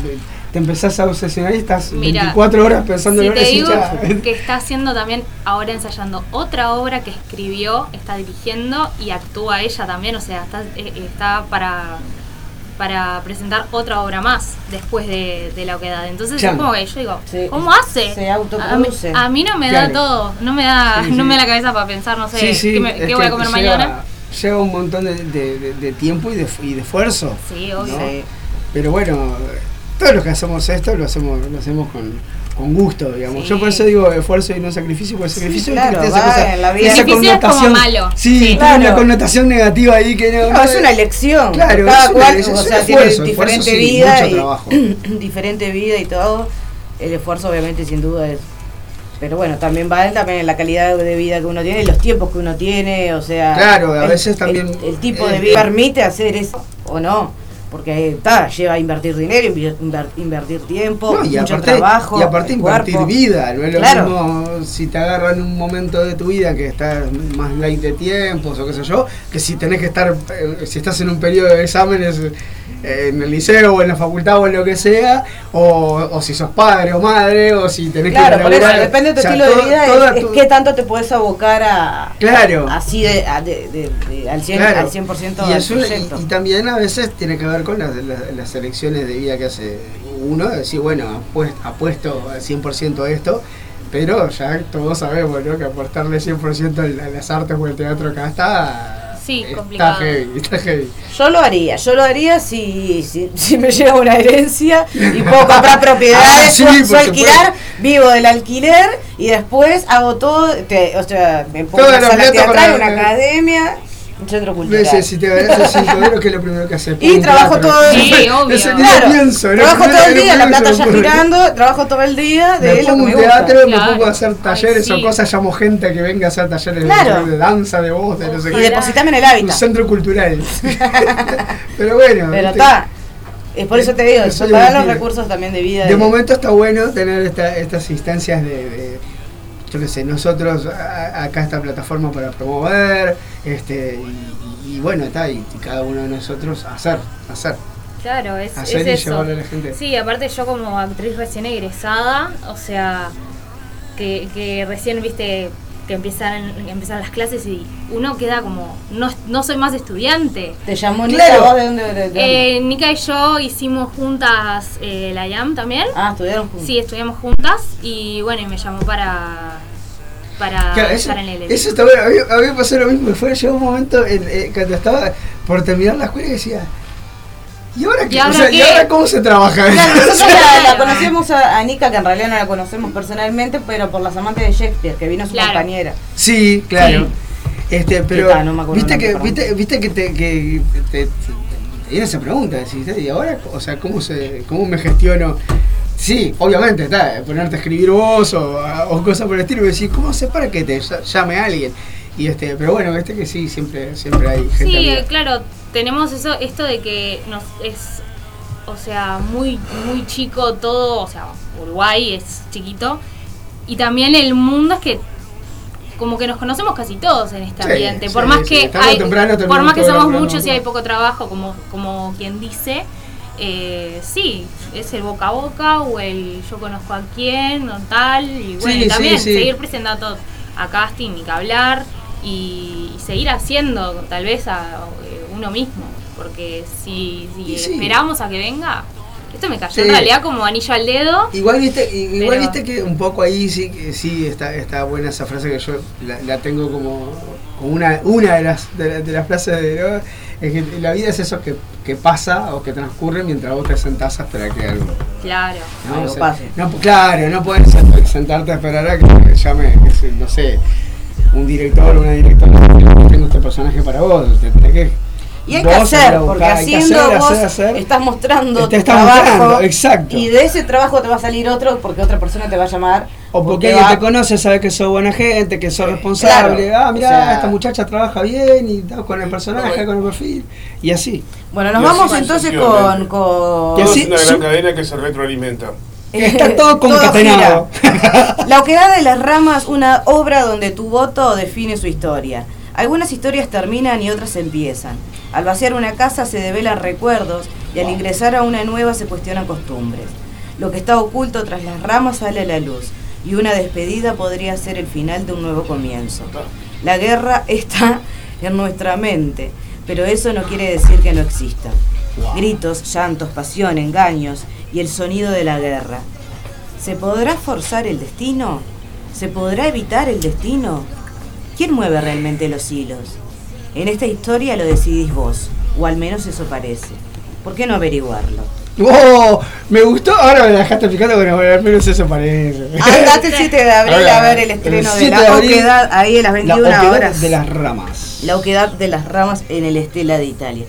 Te empezás a obsesionar y estás Mira, 24 horas pensando Si en te y digo que está haciendo también ahora ensayando otra obra que escribió, está dirigiendo y actúa ella también, o sea, está, eh, está para para presentar otra obra más después de, de la oquedad. Entonces Claro. es como que yo digo. ¿cómo hace? Se autoproduce. a mí no me Claro. da todo, no me da, Sí, no me da la cabeza para pensar, no sé, Sí, qué, me- es qué voy a comer lleva- mañana. Lleva un montón de, de- de- de tiempo y de, y esfuerzo. Sí, obvio. Pero bueno, todos los que hacemos esto lo hacemos, lo hacemos con, con gusto, digamos. Sí. Yo por eso digo esfuerzo y no sacrificio, porque sacrificio Sí, claro, esa cosa- en la vida. esa Sacrificio es como connotación- malo. Sí, Sí. tiene una connotación negativa ahí que no. No, es una elección. Claro, Cada es una- cual, es o sea, esfuerzo, tiene diferente vida mucho y trabajo. diferente vida y todo. El esfuerzo obviamente sin duda es pero bueno, también va también en la calidad de vida que uno tiene los tiempos que uno tiene, o sea, Claro, a el- veces también- el, el tipo de vida permite hacer eso o no, porque está, lleva a invertir dinero, inver- inver- invertir tiempo, No, y mucho aparte, trabajo, y aparte invertir cuerpo. vida, no es lo Claro. mismo si te agarran un momento de tu vida que estás más light de tiempos o qué sé yo, que si tenés que estar, eh, si estás en un periodo de exámenes en el liceo o en la facultad o en lo que sea, o, o si sos padre o madre, o si tenés Claro, que por eso laburar. depende de tu O sea, estilo todo- de vida, es, es tu- qué tanto te puedes abocar a Claro. así de, a- de- al 100%, Claro. al 100% y, al eso, y, y también a veces tiene que ver con las, las, las elecciones de vida que hace uno, de decir, bueno, apuest- apuesto al 100% a esto, pero ya todos sabemos ¿no? que apostarle 100% a las artes o al teatro acá está... Sí, está complicado. heavy, está heavy. Yo lo haría, yo lo haría si, si, si me llega una herencia y puedo comprar propiedades, Ah, sí, puedo- puedo alquilar, vivo del alquiler y después hago todo, te- o sea, me pongo Toda una la sala teatral, para- una academia, un centro cultural. Veces, si te ganas 5 euros, que es lo primero que haces? Y trabajo todo el Sí, día. obvio. Ese ni Claro, pienso, trabajo primero- todo el día, la plata ya girando, trabajo todo el día de Me pongo un gusta. teatro, me Claro. pongo a hacer Ay, talleres o sí. cosas, llamo gente que venga a hacer talleres de- Claro. de, danza, de voz, de no sé Y qué. depositame en el Un hábitat. centro cultural. Pero bueno, Pero está, es por eso te digo, Eso son para los recursos también de vida. de momento está bueno tener esta- estas instancias de, de- yo qué sé, nosotros a- acá esta plataforma para promover, este y, y bueno, está, y, y cada uno de nosotros hacer, hacer, Claro, es, hacer es y eso. a la gente. Sí, aparte yo como actriz recién egresada, o sea, que, que recién viste que empiezan, empiezan las clases y uno queda como, no, no soy más estudiante. ¿Te llamó Claro. Nica? ¿Vos de dónde? de- de dónde? Eh, Nika y yo hicimos juntas eh, la IAM también. ah, estudiaron juntos. Sí, estudiamos juntas y bueno, y me llamó para, para Claro, eso, estar en el eso está bueno. A mí, a mí me pasó lo mismo. Fue, llegó un momento en, eh, cuando estaba por terminar la escuela y decía, ¿y ahora qué? ¿Y O ahora cómo se trabaja Claro, eso? nosotros la, la conocemos a, Nika, que en realidad no la conocemos personalmente, pero por las amantes de Shakespeare, que vino su Claro. compañera. Sí, claro. Este, pero está? No me acuerdo viste que viste, viste que te que te, te- esa pregunta, decís, ¿y ahora, o sea, cómo se cómo me gestiono? Sí, obviamente, está, ponerte a escribir vos o, o cosas por el estilo, y decís, ¿cómo se para que te ll- llame alguien? Y este, pero bueno, este que sí, siempre siempre hay gente Sí, amiga. claro, tenemos eso, esto de que nos es, o sea, muy, muy chico todo, o sea, Uruguay es chiquito, y también el mundo es que como que nos conocemos casi todos en este Sí, ambiente, sí, por más sí, que hay, temprano por más que somos muchos y hay poco trabajo, como, como quien dice, eh, sí, es el boca a boca o el yo conozco a quién o tal, y bueno, Sí, y también seguir presentando a casting y que hablar y, y seguir haciendo tal vez a eh, uno mismo, porque si, si Y sí. esperamos a que venga, esto me cayó Sí. en realidad como anillo al dedo. Igual viste, igual Pero- viste que un poco ahí sí, que sí está, está buena esa frase que yo la, la tengo como, como una, una de las de, la- de las frases de ¿no? es que la vida es eso que, que pasa o que transcurre mientras vos te sentás a esperar que algo, Claro. ¿no? Algo O sea, pase. no, claro, no puedes sent- sentarte a esperar a que llame, no sé, un director o una directora, tengo este personaje para vos, te tenés que Y hay que vos hacer, porque haciendo hacer, vos hacer, hacer. estás mostrando Te tu estás trabajo. mostrando, exacto. Y de ese trabajo te va a salir otro porque otra persona te va a llamar. O porque alguien te conoce, sabe que sos buena gente, que sos responsable. claro, ah, mirá, o sea- esta muchacha trabaja bien y está con el personaje, con el perfil. Y así. Bueno, nos Y vamos va entonces con. con... Y Todo así- es una su- gran cadena que se retroalimenta. Está todo concatenado. La oquedad de las ramas, una obra donde tu voto define su historia. Algunas historias terminan y otras empiezan. Al vaciar una casa se develan recuerdos y al ingresar a una nueva se cuestionan costumbres. Lo que está oculto tras las ramas sale a la luz y una despedida podría ser el final de un nuevo comienzo. La guerra está en nuestra mente, pero eso no quiere decir que no exista. Gritos, llantos, pasión, engaños y el sonido de la guerra. ¿Se podrá forzar el destino? ¿Se podrá evitar el destino? ¿Quién mueve realmente los hilos? En esta historia lo decidís vos, o al menos eso parece. ¿Por qué no averiguarlo? ¡Oh! Me gustó, ahora me la dejaste picando, bueno, bueno, al menos eso parece. Andate el 7 de abril Ahora, a ver el estreno el de 7 de la abril, oquedad ahí a las 21 la horas. de las ramas. La oquedad de las ramas en el Estela de Italia.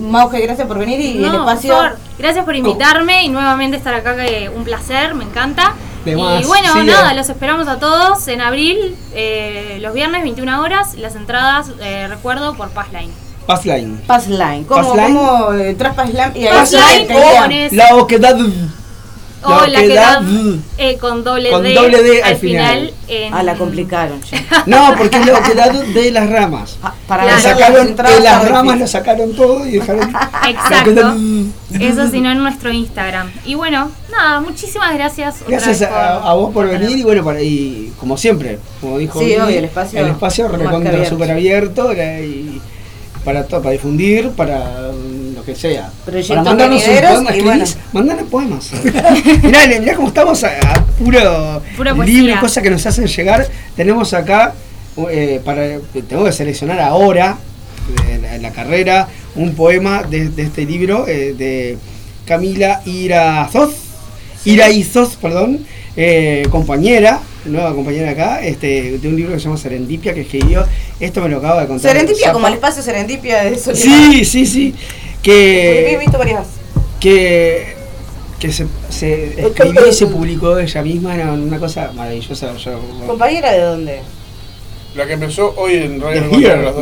Mauge, gracias por venir y el No, espacio. por favor, gracias por invitarme y nuevamente estar acá, que un placer, me encanta. De y más, bueno, sigue. nada, los esperamos a todos en abril, eh, los viernes 21 horas, las entradas, eh, recuerdo, por Passline. Passline. Passline. ¿Cómo, Passline. cómo eh, entras Passline y ahí Passline pones La oquedad. O la que da eh, con doble Con D, doble D al al final. final. en- Ah, la complicaron ya. No, porque es la oquedad de las ramas. Ah, Para Claro. Sacaron, entradas de las ramas lo sacaron todo y dejaron. Exacto. Eso sino en nuestro Instagram. Y bueno, nada, muchísimas gracias. Gracias a, a vos por venir y bueno, para, y como siempre, como dijo Sí, obvio, el espacio el espacio recontra abierto. súper abierto y para todo, para difundir, para lo que sea. Proyectos para mandarnos un poema, mandanos poemas. mirá, mirá cómo estamos a, a puro poesía. cosas que nos hacen llegar. Tenemos acá, eh, para tengo que seleccionar ahora, en la, carrera, un poema de, de este libro eh, de Camila Irazoz. Iraizos, perdón, eh, compañera, nueva compañera acá, este, de un libro que se llama Serendipia, que escribió, esto me lo acaba de contar. Serendipia, como el espacio Serendipia de Soledad. Sí, sí, sí, Porque he que, visto varias. que, que se, se escribió y se publicó ella misma, era una cosa maravillosa. Yo, ¿Compañera de dónde? La que empezó hoy en Radio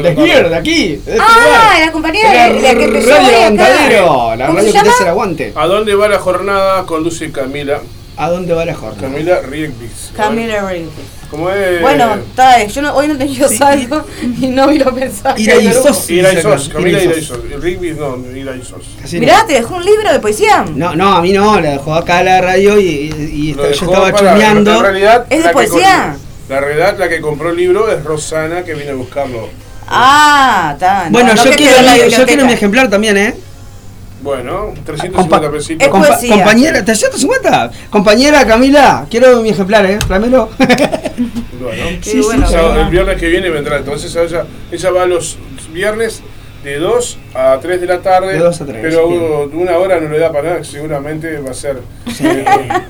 de aquí. de este Ah, lugar. la compañera Era de la que empezó Radio hoy acá. Aguantadero, la ¿Cómo radio que te hace el aguante. ¿A dónde va la jornada? Conduce Camila. ¿A dónde va la jornada? Camila Riekbis. Camila Ring. ¿Cómo es? Bueno, está, yo no, hoy no tenía Sí. saldo y no vi los mensajes. Iraizos. Iraizos, Camila Iraizos. Iraizos. Riekbis no, Iraizos. Casi Mirá, no. te dejó un libro de poesía. No, no, a mí no, la dejó acá a la radio y, y- y yo estaba chumeando. En realidad, ¿Es de poesía? con- La realidad, la que compró el libro es Rosana, que vino a buscarlo. Ah, está. no, Bueno, no yo, quiero, yo quiero mi ejemplar también, ¿eh? Bueno, 350 Compa- pesitos. Es Compa- poesía. compañera, ¿350? Compañera Camila, quiero mi ejemplar, ¿eh? Tráemelo. Bueno, Sí, sí, bueno. sí. El viernes que viene vendrá. Entonces ella, ella va los viernes de 2 a 3 de la tarde. De 2 a 3, Pero bien. una hora no le da para nada, seguramente va a ser de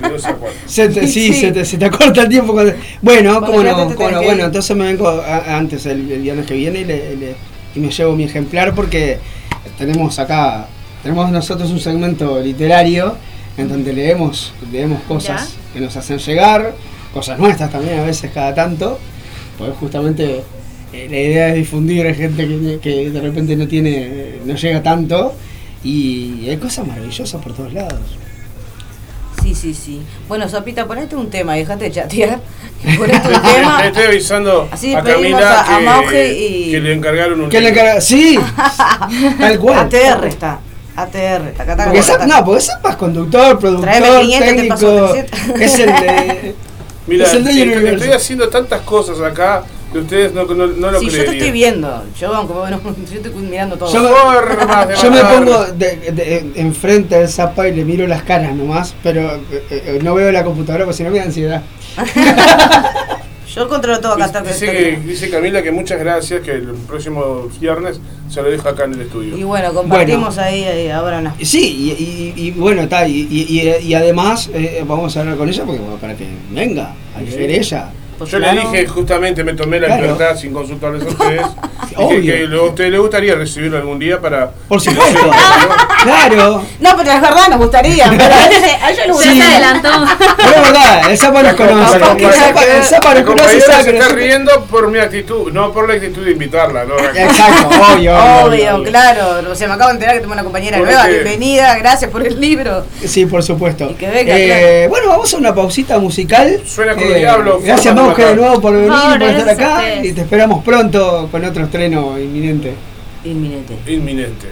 2 a 4. Se te- sí, Sí. Se, te, se te corta el tiempo. cuando- Bueno, Bueno, cómo no, te cómo no. Bueno, entonces me vengo a- antes el, el viernes que viene y, le- le- y me llevo mi ejemplar porque tenemos acá, tenemos nosotros un segmento literario en donde leemos, leemos cosas que nos hacen llegar, cosas nuestras también a veces cada tanto, pues justamente eh, la idea es difundir a gente que, que de repente no tiene, no llega tanto y hay cosas maravillosas por todos lados. Sí, sí, sí. Bueno, Sopita, ponete un tema, déjate de chatear. Ponete un Le tema. estoy avisando Así a Camila a- a que, Mauge y- que le encargaron un ¿Qué le libro. encarga? Sí, tal cual. ATR está. ATR, taca, taca, Porque taca, no, porque es conductor, productor, Tráeme 500, te paso técnico. 300. Es el de. Mira, es el del estoy, haciendo tantas cosas acá que ustedes no, no, no lo Sí, yo te creerían. estoy viendo. Yo, aunque bueno, yo estoy mirando todo. Yo de Yo me pongo de, de- enfrente del Zapa y le miro las caras nomás, pero eh, eh, no veo la computadora porque si no me da ansiedad. Yo controlo todo acá. está- Dice, que, dice Camila que muchas gracias, que el próximo viernes se lo dejo acá en el estudio. Y bueno, compartimos ahí, ahí ahora una. Sí, y, y- y bueno, está, y, y- y- y además eh, vamos a hablar con ella porque bueno, para que venga a leer ella. Pues Yo claro. le dije, justamente me tomé la Claro. libertad sin consultarles a ustedes, Y que, a usted le gustaría recibirlo algún día para. Por supuesto. Claro. No, pero es verdad, nos gustaría. Pero a ella, a ella le Ya gustaría. se adelantó. Pero es verdad, el Zapa nos conoce. El la nos conoce se está riendo por mi actitud, no por la actitud de invitarla. ¿no? Exacto, obvio. obvio, Obvio, claro. O sea, me acabo de enterar que tengo una compañera Porque- nueva. Bienvenida, gracias por el libro. Sí, por supuesto. Y que venga, Eh, Bueno, vamos a una pausita musical. Eh, Suena con el diablo, Gracias, forma de Mauge, de nuevo por venir y por estar acá. Y te esperamos pronto con otro estreno inminente. Inminente. Inminente.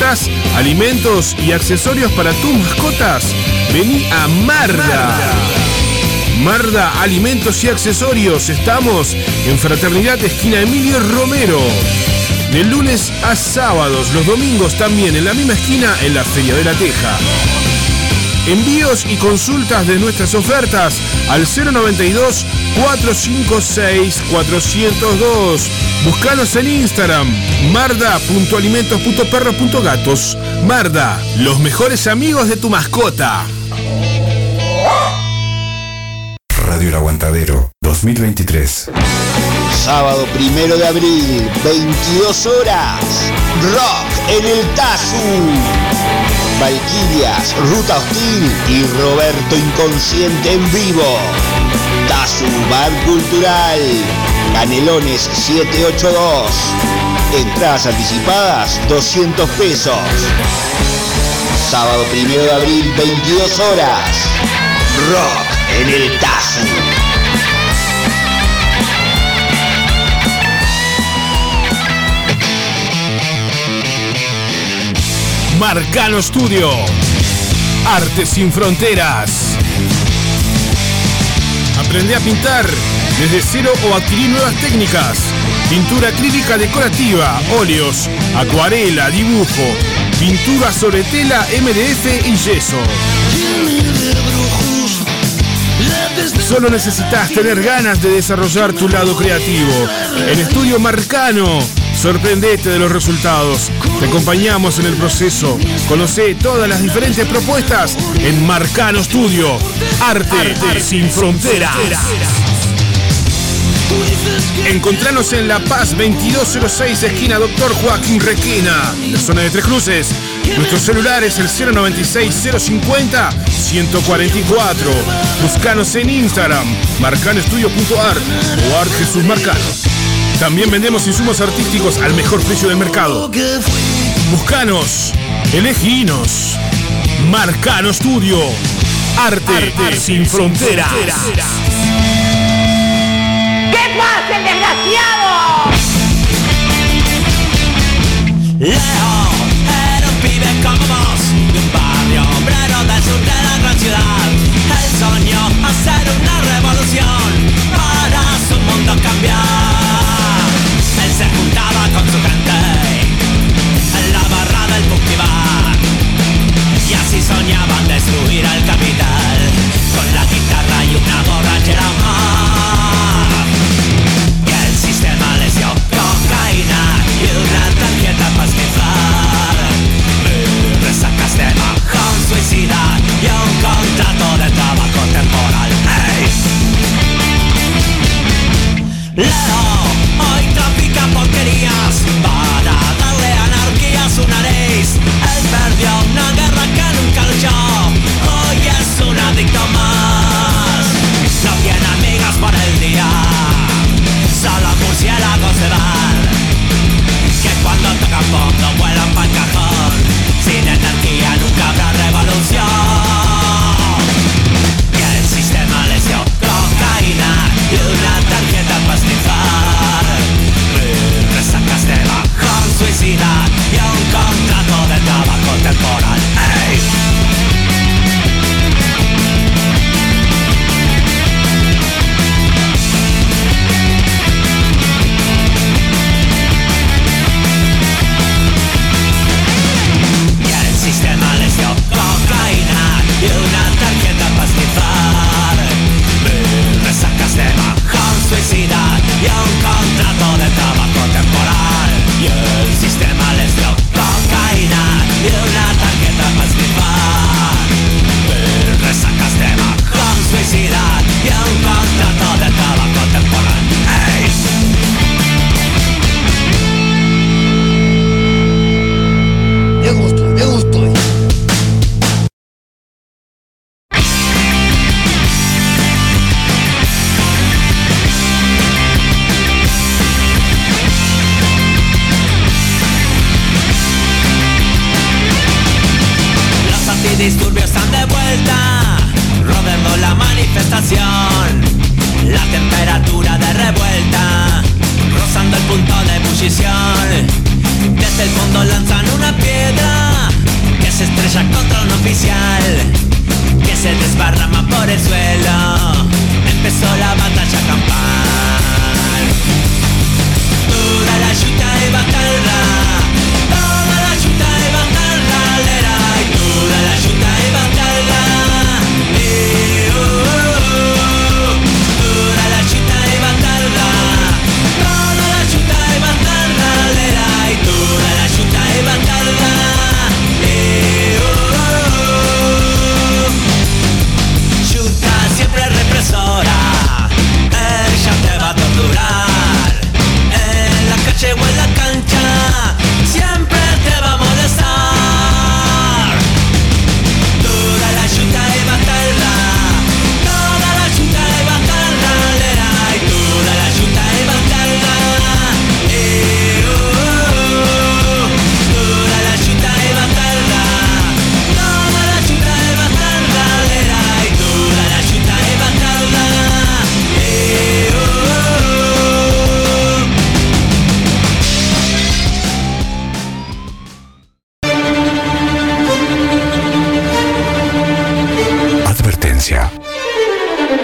¿Necesitas alimentos y accesorios para tus mascotas? Vení a Marda. Marda Alimentos y Accesorios. Estamos en Fraternidad Esquina Emilio Romero. De lunes a sábados, los domingos también en la misma esquina en la Feria de la Teja. Envíos y consultas de nuestras ofertas al 092 456 402. Búscanos en Instagram marda.alimentos.perros.gatos. Marda, los mejores amigos de tu mascota. Radio El Aguantadero 2023. Sábado primero de abril, 22 horas. Rock en el Tazu. Valquirias, Ruta Hostil y Roberto Inconsciente en vivo. Tazu Bar Cultural. Canelones 782. Entradas anticipadas 200 pesos. Sábado primero de abril, 22 horas. Rock en el Tazu. Marcano Studio. Arte sin fronteras. Aprende a pintar desde cero o adquirir nuevas técnicas. Pintura acrílica decorativa, óleos, acuarela, dibujo, pintura sobre tela, MDF y yeso. Solo necesitas tener ganas de desarrollar tu lado creativo. En Estudio Marcano, sorprendete de los resultados. Te acompañamos en el proceso. Conoce todas las diferentes propuestas en Marcano Studio. Arte, sin fronteras. Encontranos en La Paz 2206, esquina Doctor Joaquín Requena, en la zona de Tres Cruces. Nuestro celular es el 096-050-144. Buscanos en Instagram, marcanoestudio.art o Art Jesús Marcano. También vendemos insumos artísticos al mejor precio del mercado. Buscanos, eleginos. Marcano Studio. Arte, sin fronteras. ¿Qué pasa, el desgraciado? Leo era un pibe como vos De un barrio obrero del sur de la gran ciudad Él soñó hacer una revolución Para su mundo cambiar Él se juntaba con su gente En la barra del Bukibar Y así soñaban destruir al capital Con la guitarra y una borrachera más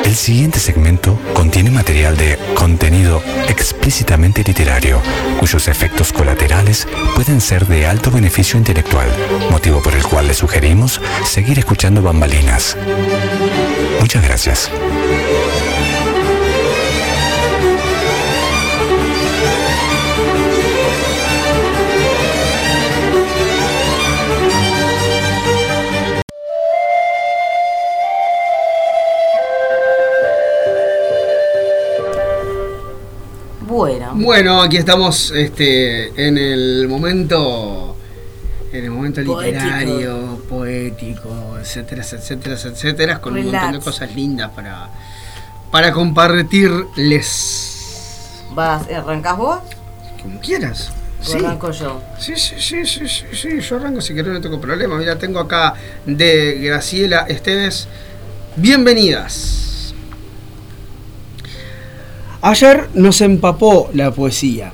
El siguiente segmento contiene material de contenido explícitamente literario, cuyos efectos colaterales pueden ser de alto beneficio intelectual, motivo por el cual le sugerimos seguir escuchando bambalinas. Muchas gracias. Bueno, Bueno, aquí estamos este, en el momento. En el momento Poético. literario, poético, etcétera, etcétera, etcétera, con un montón de cosas lindas para, para compartirles. ¿vas, ¿arrancás vos? Como quieras. ¿O Sí. arranco yo? Sí, sí, sí, sí, sí, sí, yo arranco si querés, no tengo problema. Mira, tengo acá de Graciela Esteves. Bienvenidas. Ayer nos empapó la poesía.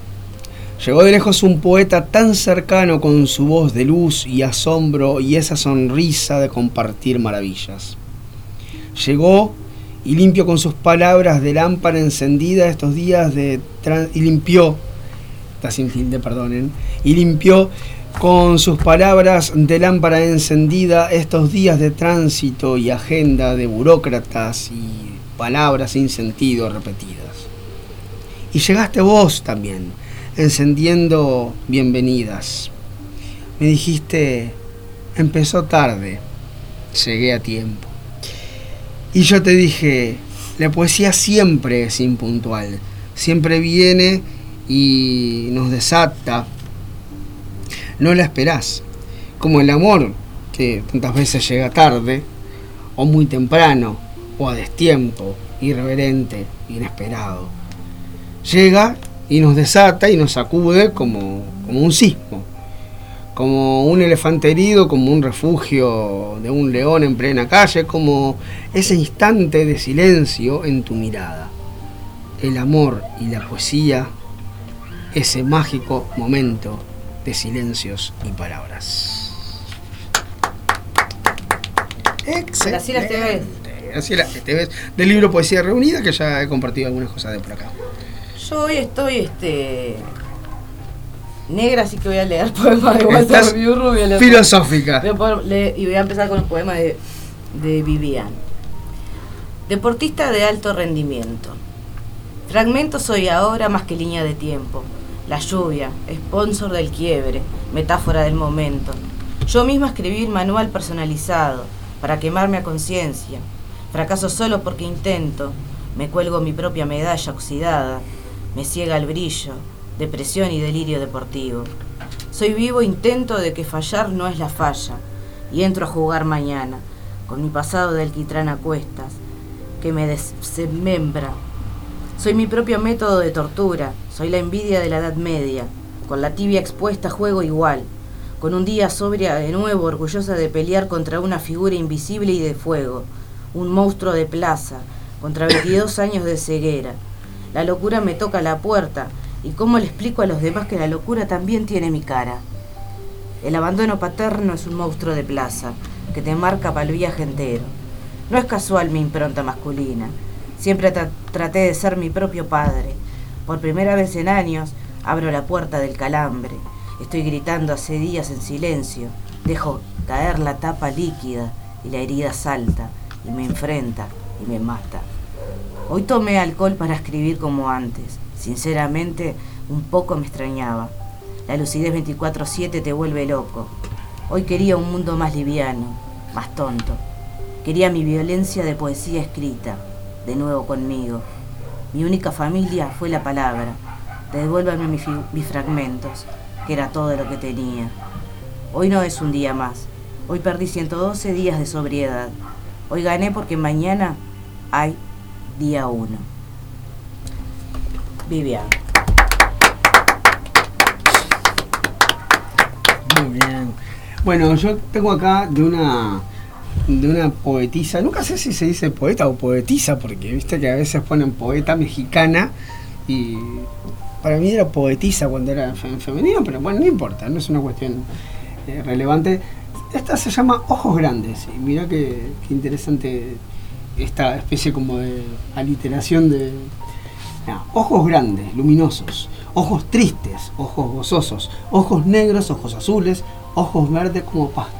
Llegó de lejos un poeta tan cercano con su voz de luz y asombro y esa sonrisa de compartir maravillas. Llegó y limpió con sus palabras de lámpara encendida estos días de y limpió está sin y limpió con sus palabras de lámpara encendida estos días de tránsito y agenda de burócratas y palabras sin sentido repetidas. Y llegaste vos también, encendiendo bienvenidas. Me dijiste, empezó tarde, llegué a tiempo. Y yo te dije, la poesía siempre es impuntual, siempre viene y nos desata. No la esperás, como el amor, que tantas veces llega tarde, o muy temprano, o a destiempo, irreverente, inesperado. Llega y nos desata y nos sacude como, como un sismo, como un elefante herido, como un refugio de un león en plena calle, como ese instante de silencio en tu mirada. El amor y la poesía, ese mágico momento de silencios y palabras. Graciela Esteves. Graciela Esteves, del libro Poesía Reunida, que ya he compartido algunas cosas de por acá. Yo hoy estoy este negra, así que voy a leer poemas de Walter voy a leer- filosófica. Voy a y voy a empezar con los poemas de, de Vivian. Deportista de alto rendimiento. Fragmento soy ahora más que línea de tiempo. La lluvia, sponsor del quiebre, metáfora del momento. Yo misma escribí un manual personalizado para quemarme a conciencia. Fracaso solo porque intento. Me cuelgo mi propia medalla oxidada. Me ciega el brillo, depresión y delirio deportivo. Soy vivo intento de que fallar no es la falla. Y entro a jugar mañana, con mi pasado del quitrán a cuestas, que me desmembra. Soy mi propio método de tortura, soy la envidia de la Edad Media. Con la tibia expuesta juego igual. Con un día sobria de nuevo, orgullosa de pelear contra una figura invisible y de fuego. Un monstruo de plaza, contra 22 años de ceguera. La locura me toca la puerta, ¿Y cómo le explico a los demás que la locura también tiene mi cara? El abandono paterno es un monstruo de plaza que te marca para el viaje entero. No es casual mi impronta masculina. Siempre tra- traté de ser mi propio padre. Por primera vez en años abro la puerta del calambre. Estoy gritando hace días en silencio. Dejo caer la tapa líquida y la herida salta y me enfrenta y me mata. Hoy tomé alcohol para escribir como antes. Sinceramente, un poco me extrañaba. La lucidez 24/7 te vuelve loco. Hoy quería un mundo más liviano, más tonto. Quería mi violencia de poesía escrita, de nuevo conmigo. Mi única familia fue la palabra. Devuélvame mis, mis fragmentos, que era todo lo que tenía. Hoy no es un día más. Hoy perdí 112 días de sobriedad. Hoy gané porque mañana hay día uno. Vivian. Muy bien. Bueno, yo tengo acá de una de una poetisa, nunca sé si se dice poeta o poetisa, porque viste que a veces ponen poeta mexicana y para mí era poetisa cuando era fe- femenino, pero bueno, no importa, no es una cuestión eh, relevante. Esta se llama Ojos Grandes y mira qué, qué interesante esta especie como de aliteración de, ojos grandes, luminosos, ojos tristes, ojos gozosos, ojos negros, ojos azules, ojos verdes como pastos.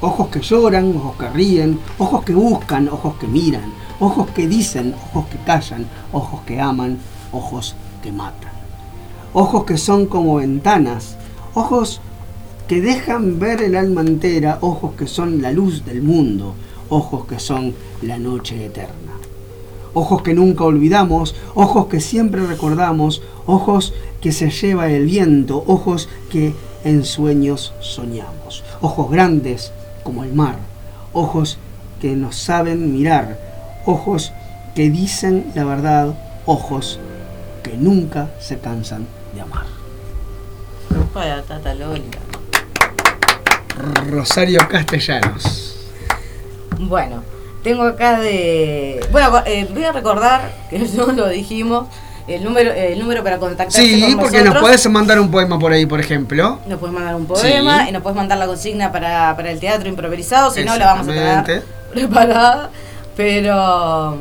Ojos que lloran, ojos que ríen, ojos que buscan, ojos que miran, ojos que dicen, ojos que callan, ojos que aman, ojos que matan. Ojos que son como ventanas, ojos que dejan ver el alma entera, ojos que son la luz del mundo, ojos que son la noche eterna ojos que nunca olvidamos, ojos que siempre recordamos, ojos que se lleva el viento, ojos que en sueños soñamos, ojos grandes como el mar, ojos que nos saben mirar, ojos que dicen la verdad, ojos que nunca se cansan de amar. Para Tata Lola. Rosario Castellanos. Bueno, tengo acá de. Bueno, eh, voy a recordar, que no lo dijimos, el número, el número para contactarse Sí, con porque nosotros. nos puedes mandar un poema por ahí, por ejemplo. Nos puedes mandar un poema Sí. y nos puedes mandar la consigna para, para el teatro improvisado, si no la vamos a tener preparada. Pero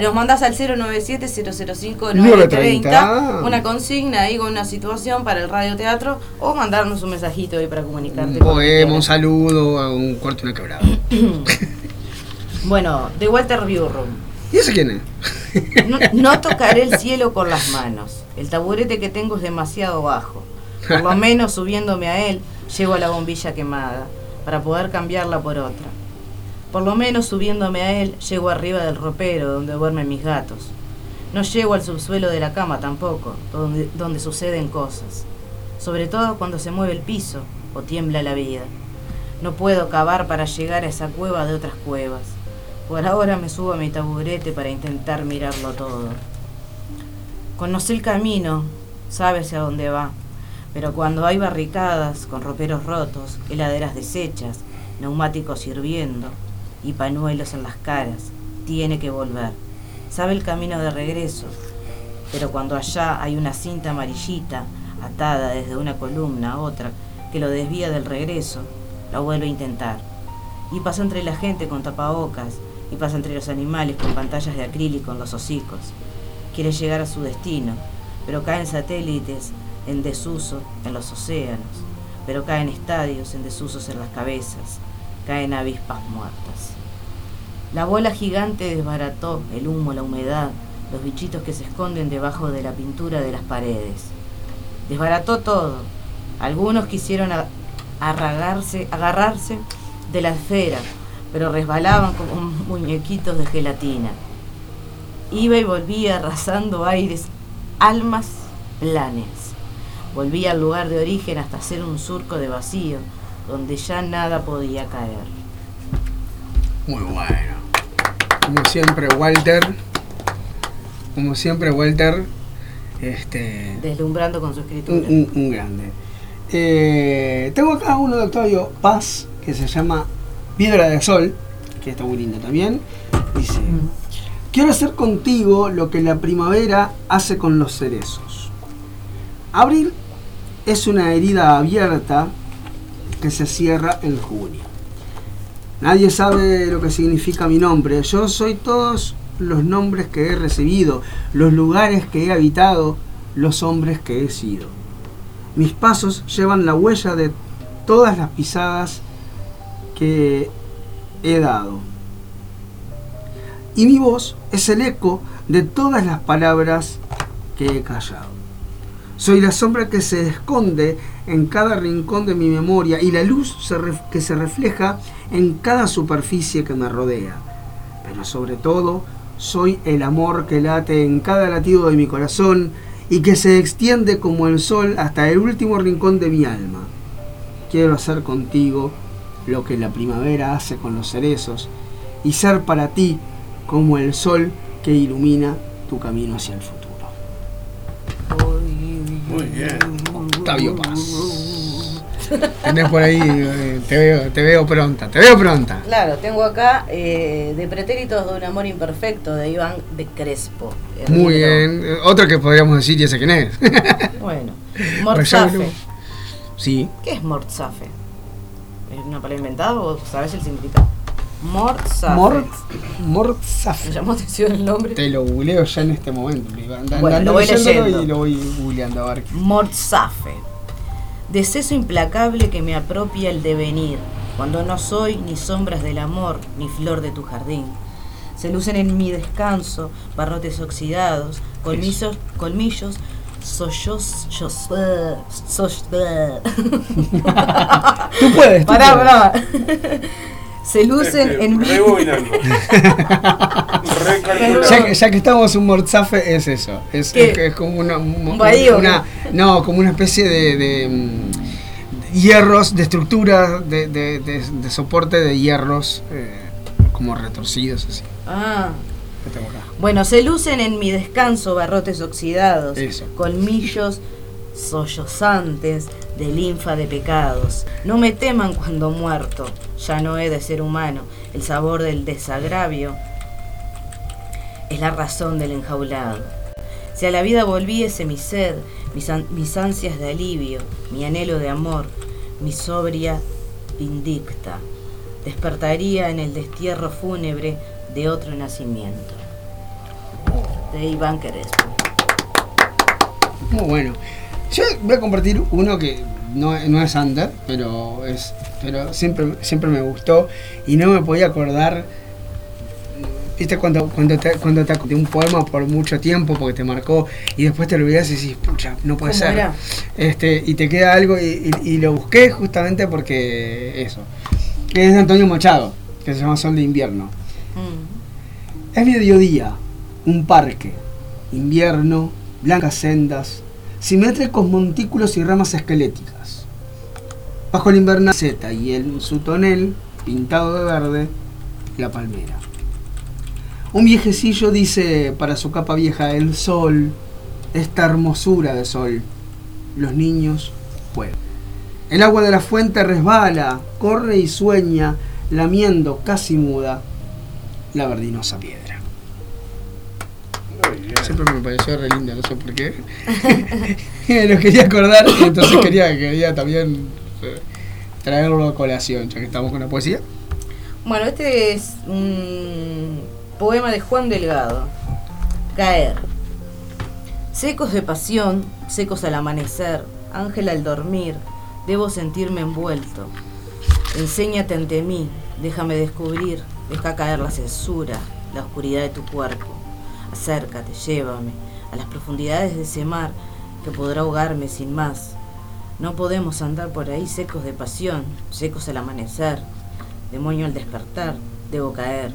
nos mandás al 097-005-930 930. una consigna ahí con una situación para el radioteatro o mandarnos un mensajito ahí para comunicarte. Un poema, un saludo, un corte, una quebrada. Bueno, de Walter Burrum. ¿Y ese quién es? No, no tocaré el cielo con las manos. El taburete que tengo es demasiado bajo. Por lo menos subiéndome a él, llego a la bombilla quemada, para poder cambiarla por otra. Por lo menos subiéndome a él, llego arriba del ropero donde duermen mis gatos. No llego al subsuelo de la cama tampoco, donde, donde suceden cosas. Sobre todo cuando se mueve el piso o tiembla la vida. No puedo cavar para llegar a esa cueva de otras cuevas. Por ahora me subo a mi taburete para intentar mirarlo todo. Conoce el camino, sabe hacia dónde va, pero cuando hay barricadas con roperos rotos, heladeras deshechas, neumáticos hirviendo y pañuelos en las caras, tiene que volver. Sabe el camino de regreso, pero cuando allá hay una cinta amarillita atada desde una columna a otra que lo desvía del regreso, la vuelve a intentar. Y pasa entre la gente con tapabocas, y pasa entre los animales con pantallas de acrílico en los hocicos. Quiere llegar a su destino, pero caen satélites en desuso en los océanos, pero caen estadios en desusos en las cabezas, caen avispas muertas. La bola gigante desbarató el humo, la humedad, los bichitos que se esconden debajo de la pintura de las paredes. Desbarató todo. Algunos quisieron arragarse, agarrarse de la esfera, pero resbalaban como muñequitos de gelatina. Iba y volvía arrasando aires, almas, planes. Volvía al lugar de origen hasta hacer un surco de vacío, donde ya nada podía caer. Muy bueno. Como siempre, Walter. Como siempre, Walter. Este. Deslumbrando con su escritura. Un, un- un grande. Eh, tengo acá uno de Octavio Paz que se llama Piedra de Sol, que está muy lindo también. Dice: Quiero hacer contigo lo que la primavera hace con los cerezos. Abril es una herida abierta que se cierra en junio. Nadie sabe lo que significa mi nombre. Yo soy todos los nombres que he recibido, los lugares que he habitado, los hombres que he sido. Mis pasos llevan la huella de todas las pisadas que he dado. Y mi voz es el eco de todas las palabras que he callado. Soy la sombra que se esconde en cada rincón de mi memoria y la luz que se refleja en cada superficie que me rodea. Pero sobre todo, soy el amor que late en cada latido de mi corazón y que se extiende como el sol hasta el último rincón de mi alma. Quiero hacer contigo lo que la primavera hace con los cerezos y ser para ti como el sol que ilumina tu camino hacia el futuro. Muy bien. Octavio Paz. Tenés por ahí, eh, te veo, te veo pronta, te veo pronta. Claro, tengo acá eh, De pretéritos de un amor imperfecto de Iván de Crespo. Muy libro. bien. Otro que podríamos decir, y ese quién es. Bueno, ya Morzafe. Sí. ¿Qué es Morzafe? ¿Es una palabra inventada o sabes el significado? Morzafe. Mort. Me llamó atención el nombre. Te lo googleo ya en este momento. Anda- Bueno, lo voy leyendo. Y lo voy googleando a ver. Deceso implacable que me apropia el devenir, cuando no soy ni sombras del amor, ni flor de tu jardín. Se lucen en mi descanso barrotes oxidados, colmillos, colmillos, eh. Tú puedes, tú Pará. Se lucen Este, en. Recalculando. Ya que, ya que estamos un morzafe es eso. Es, es- es como una, ¿Un bahío, una- no, como una especie de, de, mm, hierros, de estructura, de, de- de- de soporte de hierros eh, como retorcidos así. Ah. Lo tengo acá. Bueno, se lucen en mi descanso barrotes oxidados, Eso. colmillos sollozantes de linfa de pecados. No me teman cuando muerto, ya no he de ser humano. El sabor del desagravio es la razón del enjaulado. Si a la vida volviese mi sed, mis, an- mis ansias de alivio, mi anhelo de amor, mi sobria vindicta, despertaría en el destierro fúnebre de otro nacimiento. De Iván Crespo. Muy bueno. Yo voy a compartir uno que no, no es under, pero es pero siempre, siempre me gustó y no me podía acordar. ¿Viste cuando, cuando, te, cuando te un poema por mucho tiempo porque te marcó y después te olvidas y decís, pucha, no puede ¿Cómo ser? era? Este, y te queda algo y, y- y lo busqué justamente porque eso. Que es de Antonio Machado, que se llama Sol de Invierno. Mm. Es mediodía, un parque, invierno, blancas sendas, simétricos montículos y ramas esqueléticas. Bajo el invernal zeta y en su tonel, pintado de verde, la palmera. Un viejecillo dice para su capa vieja, el sol, esta hermosura de sol. Los niños juegan. El agua de la fuente resbala, corre y sueña, lamiendo casi muda la verdinosa piedra. Siempre me pareció re linda, no sé por qué. Lo quería acordar y entonces quería, quería también eh, traerlo a colación, ya que estamos con la poesía. Bueno, este es un poema de Juan Delgado. Caer. Secos de pasión, secos al amanecer, ángel al dormir, debo sentirme envuelto. Enséñate ante mí, déjame descubrir, deja caer la censura, la oscuridad de tu cuerpo. Acércate, llévame a las profundidades de ese mar que podrá ahogarme sin más. No podemos andar por ahí secos de pasión, secos al amanecer, demonio al despertar, debo caer.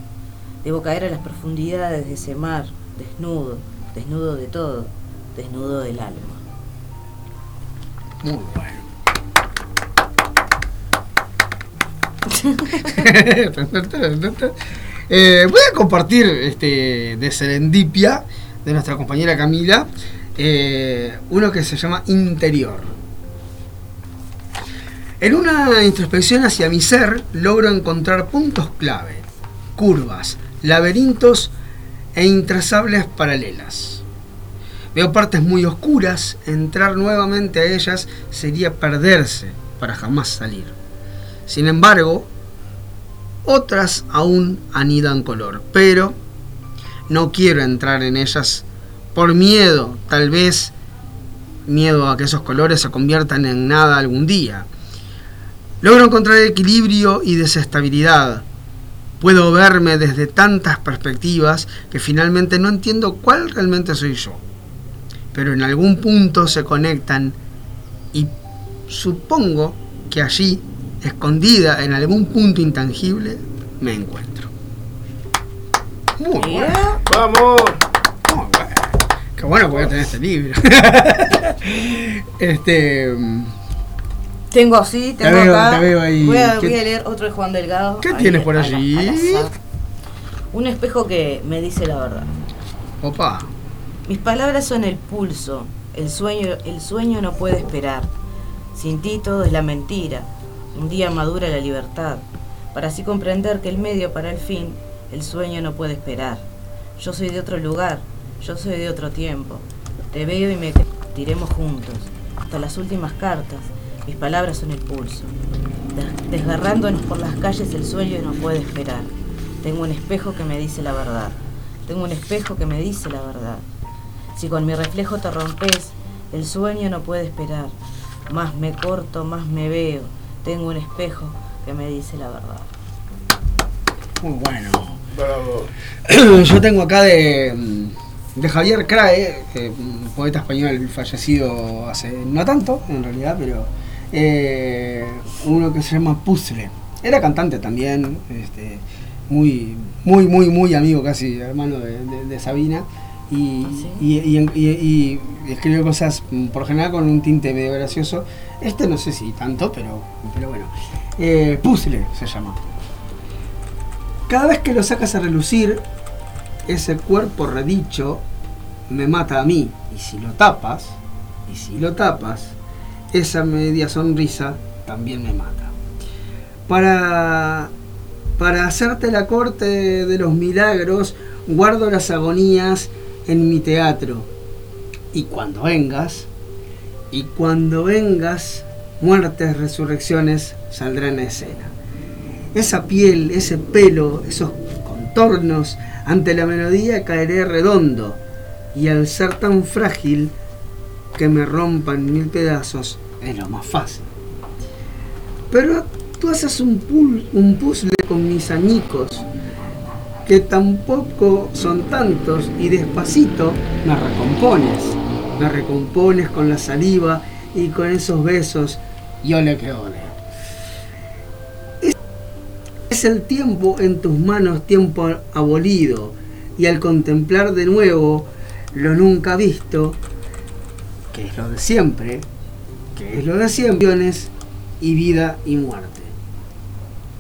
Debo caer a las profundidades de ese mar, desnudo, desnudo de todo, desnudo del alma. Muy bueno. Eh, voy a compartir este, de Serendipia, de nuestra compañera Camila, eh, uno que se llama Interior. En una introspección hacia mi ser, logro encontrar puntos clave, curvas, laberintos e intrazables paralelas. Veo partes muy oscuras, entrar nuevamente a ellas sería perderse para jamás salir. Sin embargo, otras aún anidan color, pero no quiero entrar en ellas por miedo, tal vez miedo a que esos colores se conviertan en nada algún día. Logro encontrar equilibrio y desestabilidad. Puedo verme desde tantas perspectivas que finalmente no entiendo cuál realmente soy yo. Pero en algún punto se conectan y supongo que allí, escondida en algún punto intangible, me encuentro. Muy bueno. ¡Vamos! Muy bueno. Qué bueno poder tener este libro. este. mm, Tengo así, Te tengo veo- acá. te veo ahí. Voy a, ¿Qué- voy a leer otro de Juan Delgado. ¿Qué Ahí, tienes por al- allí? al. Un espejo que me dice la verdad. Opa. Mis palabras son el pulso. El sueño, el sueño no puede esperar. Sin ti todo es la mentira. Un día madura la libertad. Para así comprender que el medio para el fin, el sueño no puede esperar. Yo soy de otro lugar. Yo soy de otro tiempo. Te veo y me tiremos juntos. Hasta las últimas cartas. Mis palabras son el pulso. Des- Desgarrándonos por las calles el sueño no puede esperar. Tengo un espejo que me dice la verdad. Tengo un espejo que me dice la verdad. Si con mi reflejo te rompes, el sueño no puede esperar. Más me corto, más me veo. Tengo un espejo que me dice la verdad. Muy bueno. Bravo. Yo tengo acá de, de Javier Crae, eh, un poeta español fallecido hace no tanto, en realidad, pero eh, uno que se llama Puzzle. Era cantante también, este, muy, muy, muy, muy amigo, casi hermano de, de- de Sabina. Y, y, escribió cosas mm, por general con un tinte medio gracioso. Este no sé si tanto, pero, pero bueno. Eh, Puzzle se llama. Cada vez que lo sacas a relucir, ese cuerpo redicho me mata a mí. Y si lo tapas, y si lo tapas, esa media sonrisa también me mata. Para, para hacerte la corte de los milagros, guardo las agonías en mi teatro. Y cuando vengas, y cuando vengas, muertes, resurrecciones saldrán a escena esa piel, ese pelo, esos contornos, ante la melodía caeré redondo, y al ser tan frágil que me rompan mil pedazos es lo más fácil. Pero tú haces un, un puzzle con mis añicos, que tampoco son tantos, y despacito me recompones, me recompones con la saliva y con esos besos, y ole que ole. Es el tiempo en tus manos, tiempo abolido, y al contemplar de nuevo lo nunca visto, que es lo de siempre, que es lo de siempre, y vida y muerte.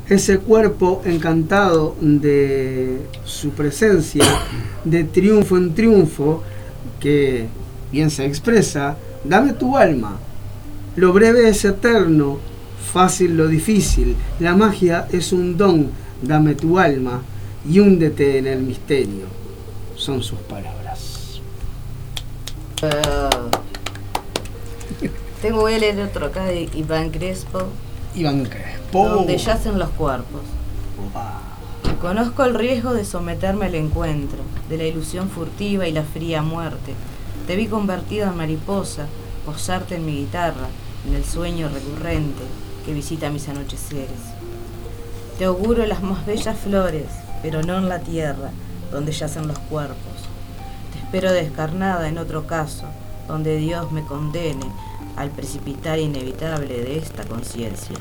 Ese cuerpo encantado de su presencia, de triunfo en triunfo, que bien se expresa, dame tu alma. Lo breve es eterno, fácil lo difícil. La magia es un don, dame tu alma y húndete en el misterio. Son sus palabras. Tengo voy a leer otro acá de Iván Crespo. Iván Crespo. Donde yacen los cuerpos. Conozco el riesgo de someterme al encuentro, de la ilusión furtiva y la fría muerte. Te vi convertida en mariposa, posarte en mi guitarra, en el sueño recurrente que visita mis anocheceres. Te auguro las más bellas flores, pero no en la tierra, donde yacen los cuerpos. Te espero descarnada en otro caso, donde Dios me condene al precipitar inevitable de esta conciencia.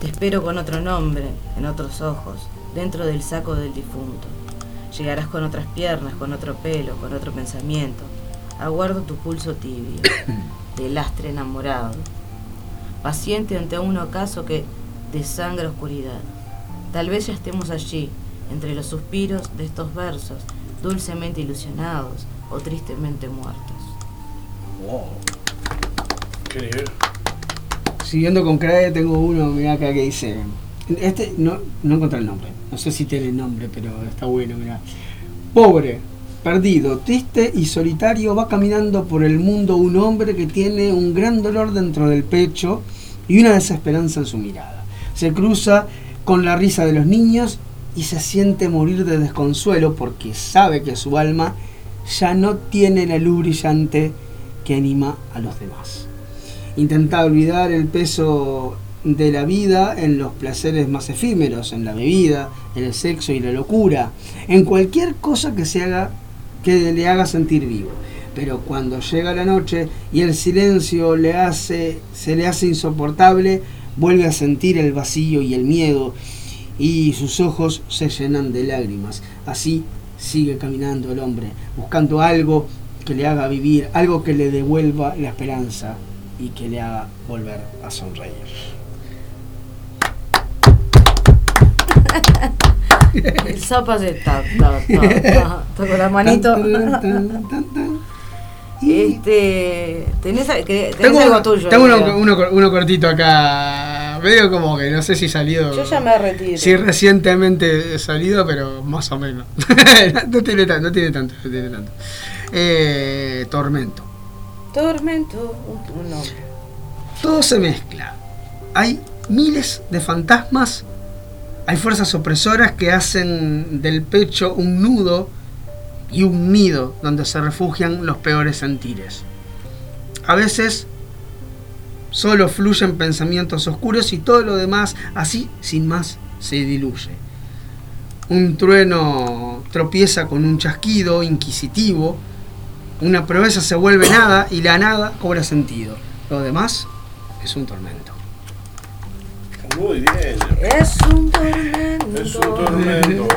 Te espero con otro nombre, en otros ojos, dentro del saco del difunto. Llegarás con otras piernas, con otro pelo, con otro pensamiento. Aguardo tu pulso tibio, de lastre enamorado. Paciente ante un ocaso que desangra oscuridad. Tal vez ya estemos allí, entre los suspiros de estos versos, dulcemente ilusionados o tristemente muertos. Qué nivel. Siguiendo con Crae, tengo uno, mira acá que dice. Este no, no encontré el nombre. No sé si tiene nombre, pero está bueno, mira. Pobre, perdido, triste y solitario, va caminando por el mundo un hombre que tiene un gran dolor dentro del pecho y una desesperanza en su mirada. Se cruza con la risa de los niños y se siente morir de desconsuelo porque sabe que su alma ya no tiene la luz brillante que anima a los demás. Intenta olvidar el peso de la vida en los placeres más efímeros, en la bebida, en el sexo y la locura, en cualquier cosa que se haga que le haga sentir vivo. Pero cuando llega la noche y el silencio le hace, se le hace insoportable, vuelve a sentir el vacío y el miedo y sus ojos se llenan de lágrimas. Así sigue caminando el hombre, buscando algo que le haga vivir, algo que le devuelva la esperanza y que le haga volver a sonreír. El zapa hace ta, ta, ta, ta, ta con la manito. Este, tenés, que- tenés Tengo, algo tuyo. tengo uno, creo. uno, uno cortito acá, medio como que no sé si salido. Yo ya me retiro. Sí, recientemente salido, pero más o menos. no tiene tanto, no tiene tanto, no tiene tanto. Eh, tormento. Tormento, un. Todo se mezcla. Hay miles de fantasmas, hay fuerzas opresoras que hacen del pecho un nudo y un nido donde se refugian los peores sentires. A veces solo fluyen pensamientos oscuros y todo lo demás, así, sin más, se diluye. Un trueno tropieza con un chasquido inquisitivo, una proeza se vuelve nada y la nada cobra sentido. Lo demás es un tormento. Muy bien. Es un tormento. Es un tormento.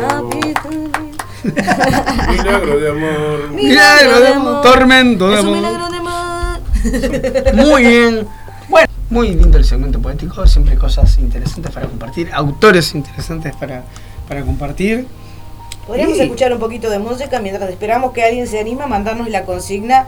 Milagro de amor. Milagro de amor. Tormento de Es un amor. milagro de amor. Muy bien. Bueno, muy lindo el segmento poético, siempre cosas interesantes para compartir, autores interesantes para, para compartir. Podríamos Sí. escuchar un poquito de música mientras esperamos que alguien se anima a mandarnos la consigna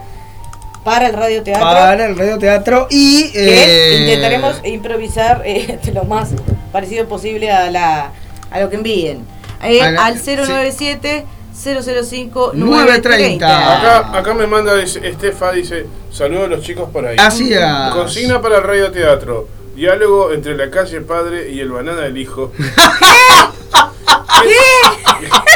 para el radioteatro. Para el radioteatro y que eh, intentaremos improvisar eh, lo más parecido posible a la a lo que envíen. Eh, la- al 097 005 930. Acá, acá me manda Estefa, dice, saludos a los chicos por ahí. Así es. Consigna para el radioteatro. Diálogo entre la calle padre y el banana del hijo. Para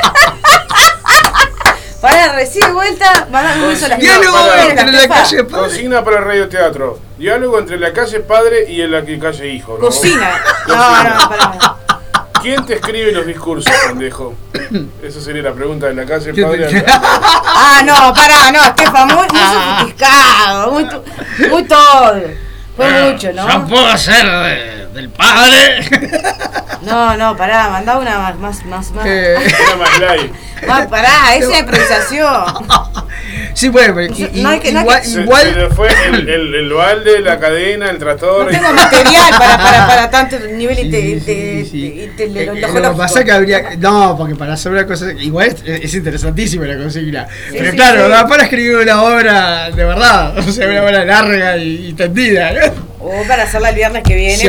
recién de vuelta, a las Consigna chicas. para- Estefa. Consigna para el radioteatro. Diálogo entre la calle padre y la calle hijo. ¿no? Cocina. No, Cocina. no, pará. ¿Quién te escribe los discursos, pendejo? Esa sería la pregunta de la calle ¿Quién te- padre. Ah, no, pará, no, Estefa, muy, muy sofisticado, muy, muy todo. Fue mucho, ¿no? puedo ser del padre. No, no, pará, mandá una más, más, más, más. Eh, más pará, esa es improvisación. sí, bueno, pero i- No hay que- igual, que- Se, igual- se le fue el, el, el balde, la cadena, el tractor. No y- tengo material para, para, para tanto nivel sí, inte- sí, sí. inte- Eh, eh. Lo que pasa es que habría. No, porque para hacer una cosa. Igual es, es interesantísima la consigna. pero sí, claro, para escribir una obra de verdad. O sea, una obra larga y, y tendida. ¿no? O para hacerla el viernes que viene. Si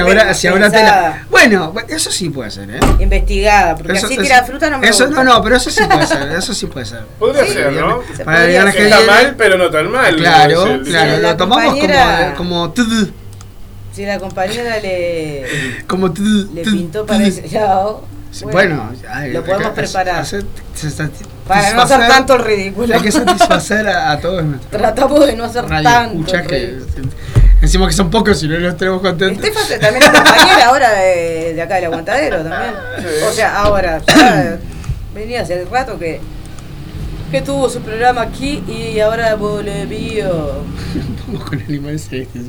pensada, tela. Bueno, eso sí puede ser, ¿eh? Investigada, porque Eso- así eso- tira fruta no me Eso gusta. no, no, pero eso sí puede ser. Eso sí puede ser. Podría Sí, ser, ¿no? Se Para el podría viernes que. Está viene. mal, pero no tan mal. Claro, claro, la lo tomamos compañera- como, como tudu, Si la compañera le, como le pintó para ese lado, Sí, bueno, lo podemos preparar. hacer- para no hacer tanto el ridículo. Hay que satisfacer a, a todos nuestros Tratamos de no hacer radio tanto. que ridículo. Encima que son pocos y no los tenemos contentos. Estefa también es compañera ahora de, de acá del aguantadero también. O sea, ahora, ya venía hace rato que, que tuvo su programa aquí y ahora volvió. Vamos con animales celestes.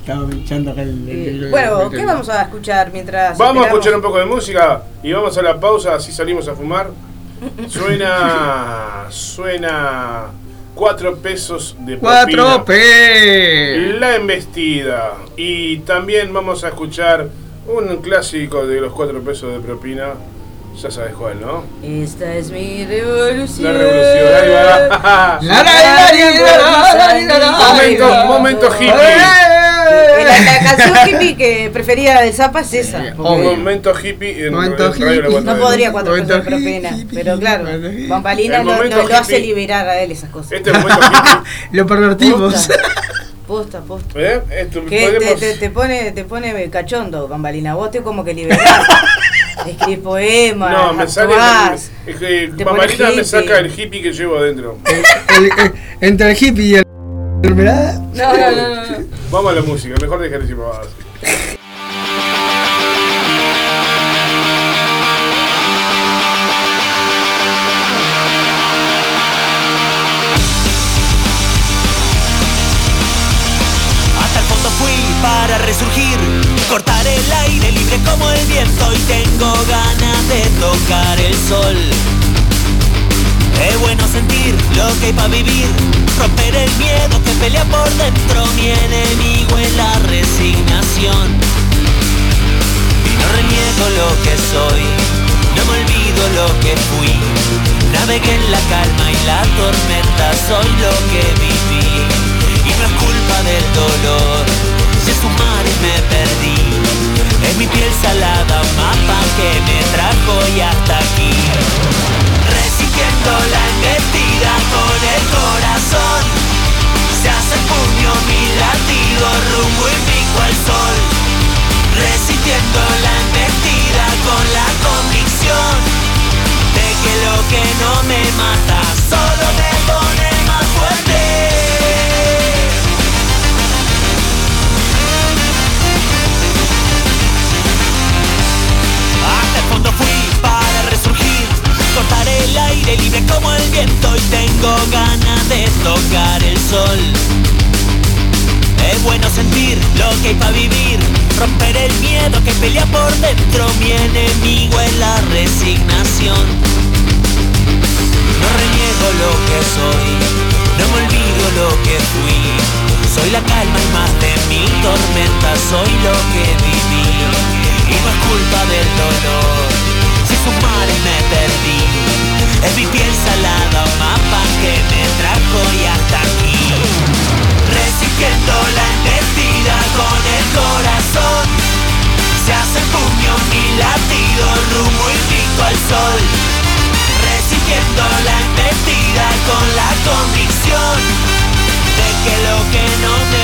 Estaba echando acá el, bueno, ¿qué vamos a escuchar mientras Vamos a escuchar un poco de música y vamos a la pausa, así salimos a fumar. Suena. Suena. 4 pesos de propina. ¡4 pesos! La embestida. Y también vamos a escuchar un clásico de los 4 pesos de propina. Ya sabes cuál, ¿no? Esta es mi revolución. La revolución, ahí va. la, Momento, momento hippie. La, la canción hippie que prefería del Zapa es esa. porque Un momento hippie en, Momento en hippie. No de podría cuatro de propina. hippie, Pero claro. Bambalina lo, lo- lo hace liberar a él esas cosas. Este momento hippie. Lo pervertimos. Posta, posta. ¿eh? Esto Que te, podemos- te, te pone, te pone cachondo, Bambalina. Vos te como que liberás. Escribís poemas, No, me sale. actuás. Es que Bambalina me saca el hippie que llevo adentro. El- el- entre el hippie y el. no, no, no. Vamos a la música, mejor dejar de fui para resurgir, cortar el aire libre como el viento y tengo ganas de tocar el sol. Es bueno sentir lo que hay para vivir, romper el miedo que pelea por dentro, mi enemigo es la resignación. Y no reniego lo que soy, no me olvido lo que fui, navegué en la calma y la tormenta, soy lo que viví. Y no es culpa del dolor, si es mar y me perdí. Es mi piel salada, mapa que me trajo y hasta aquí. Resistiendo la embestida con el corazón. Se hace puño mi latido, rumbo y pico al sol. Resistiendo la embestida con la convicción de que lo que no me mata solo me pone más fuerte. El aire libre como el viento y tengo ganas de tocar el sol. Es bueno sentir lo que hay para vivir, romper el miedo que pelea por dentro, mi enemigo es la resignación. No reniego lo que soy, no me olvido lo que fui. Soy la calma y más de mi tormenta, soy lo que viví. Y no es culpa del dolor, si y me perdí. Es mi piel salada, mapa que me trajo y hasta aquí. Resistiendo la embestida con el corazón. Se hace puño mi latido, rumbo y pico al sol. Resistiendo la embestida con la convicción de que lo que no me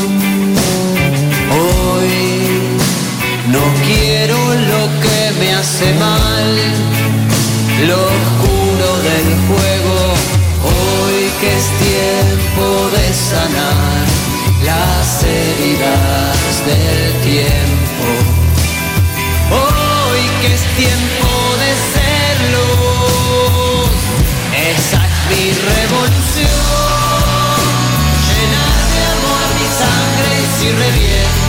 hace mal lo oscuro del juego. Hoy que es tiempo de sanar las heridas del tiempo. Hoy que es tiempo de ser luz. Esa es mi revolución. Llenar de amor mi sangre y si reviento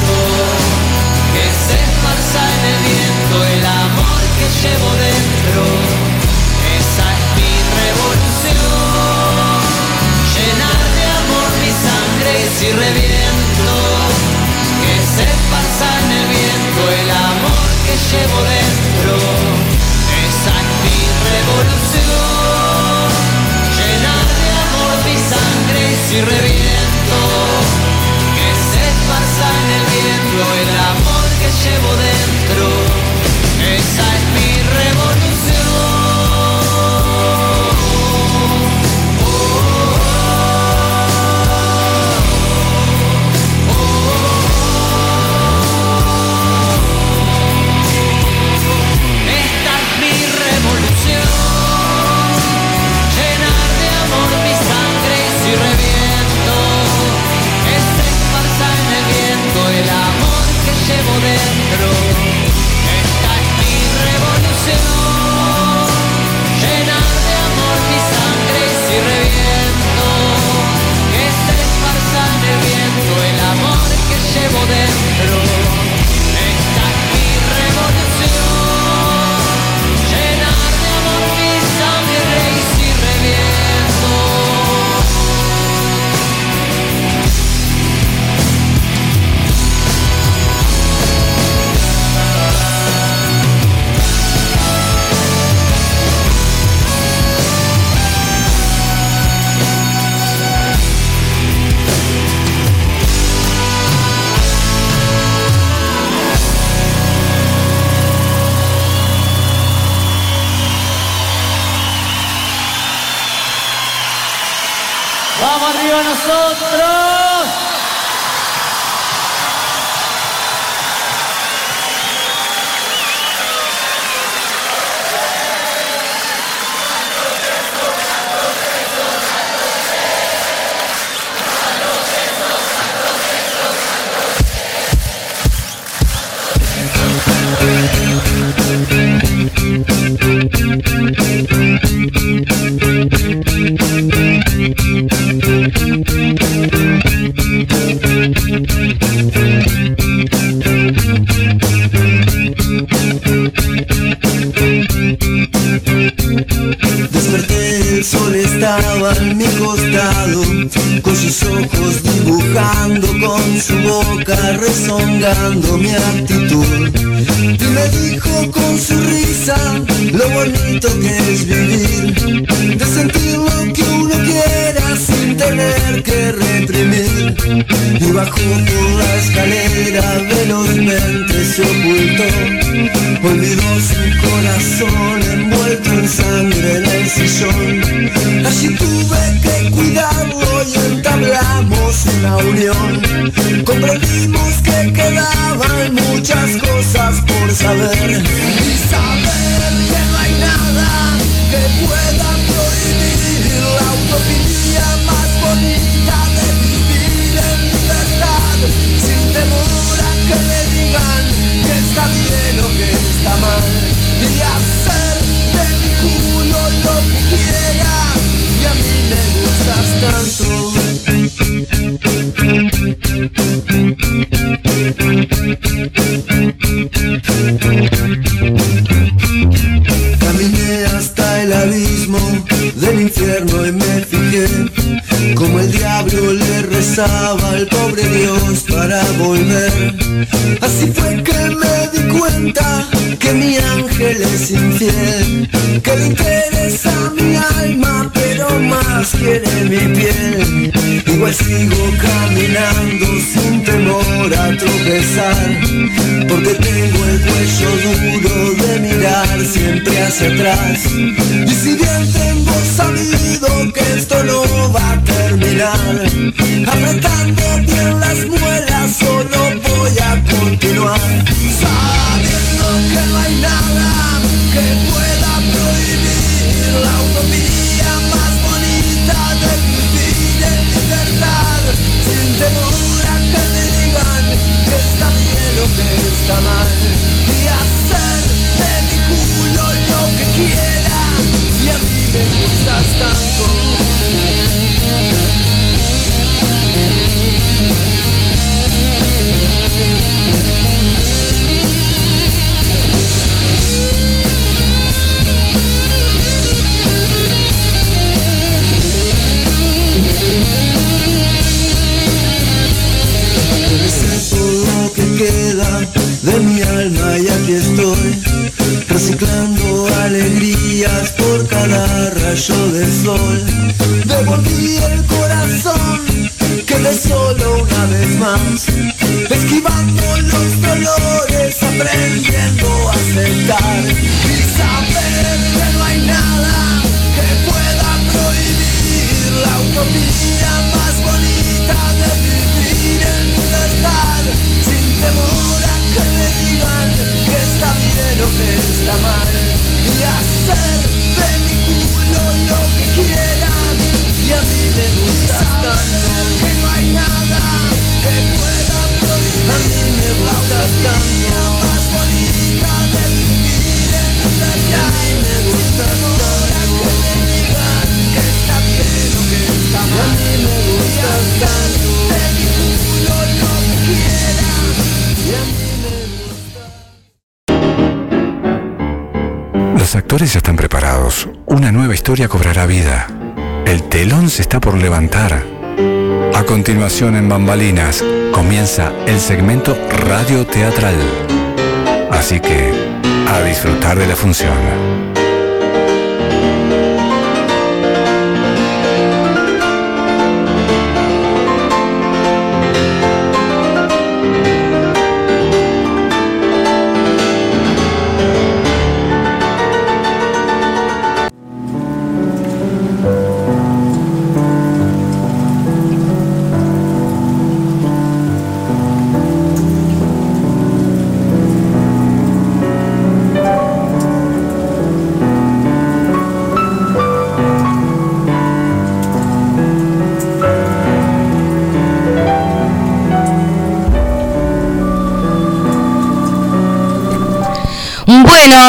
Si reviento, que se pasa en el viento, el amor que llevo dentro, esa es mi revolución. Llenar de amor mi sangre y si reviento, que se pasa en el viento, el amor reciclando alegrías por cada rayo de sol. Devolví el corazón, quedé solo una vez más, esquivando los dolores, aprendiendo a aceptar. Y saber que no hay nada que pueda prohibir la utopía más bonita de vivir en libertad, sin temor a que me digan que está bien o que está mal, y hacer de mi culo lo que quieran, y a mí me gusta tanto que no hay nada que pueda prohibir, a mí me gusta tanto más bonita de vivir en libertad, y me gusta tanto que me digan que está bien o que está mal, a mí me gusta tanto de mi culo lo que quiera, y a mí Los actores ya están preparados. Una nueva historia cobrará vida. El telón se está por levantar. A continuación en Bambalinas comienza el segmento radio teatral. Así que, a disfrutar de la función.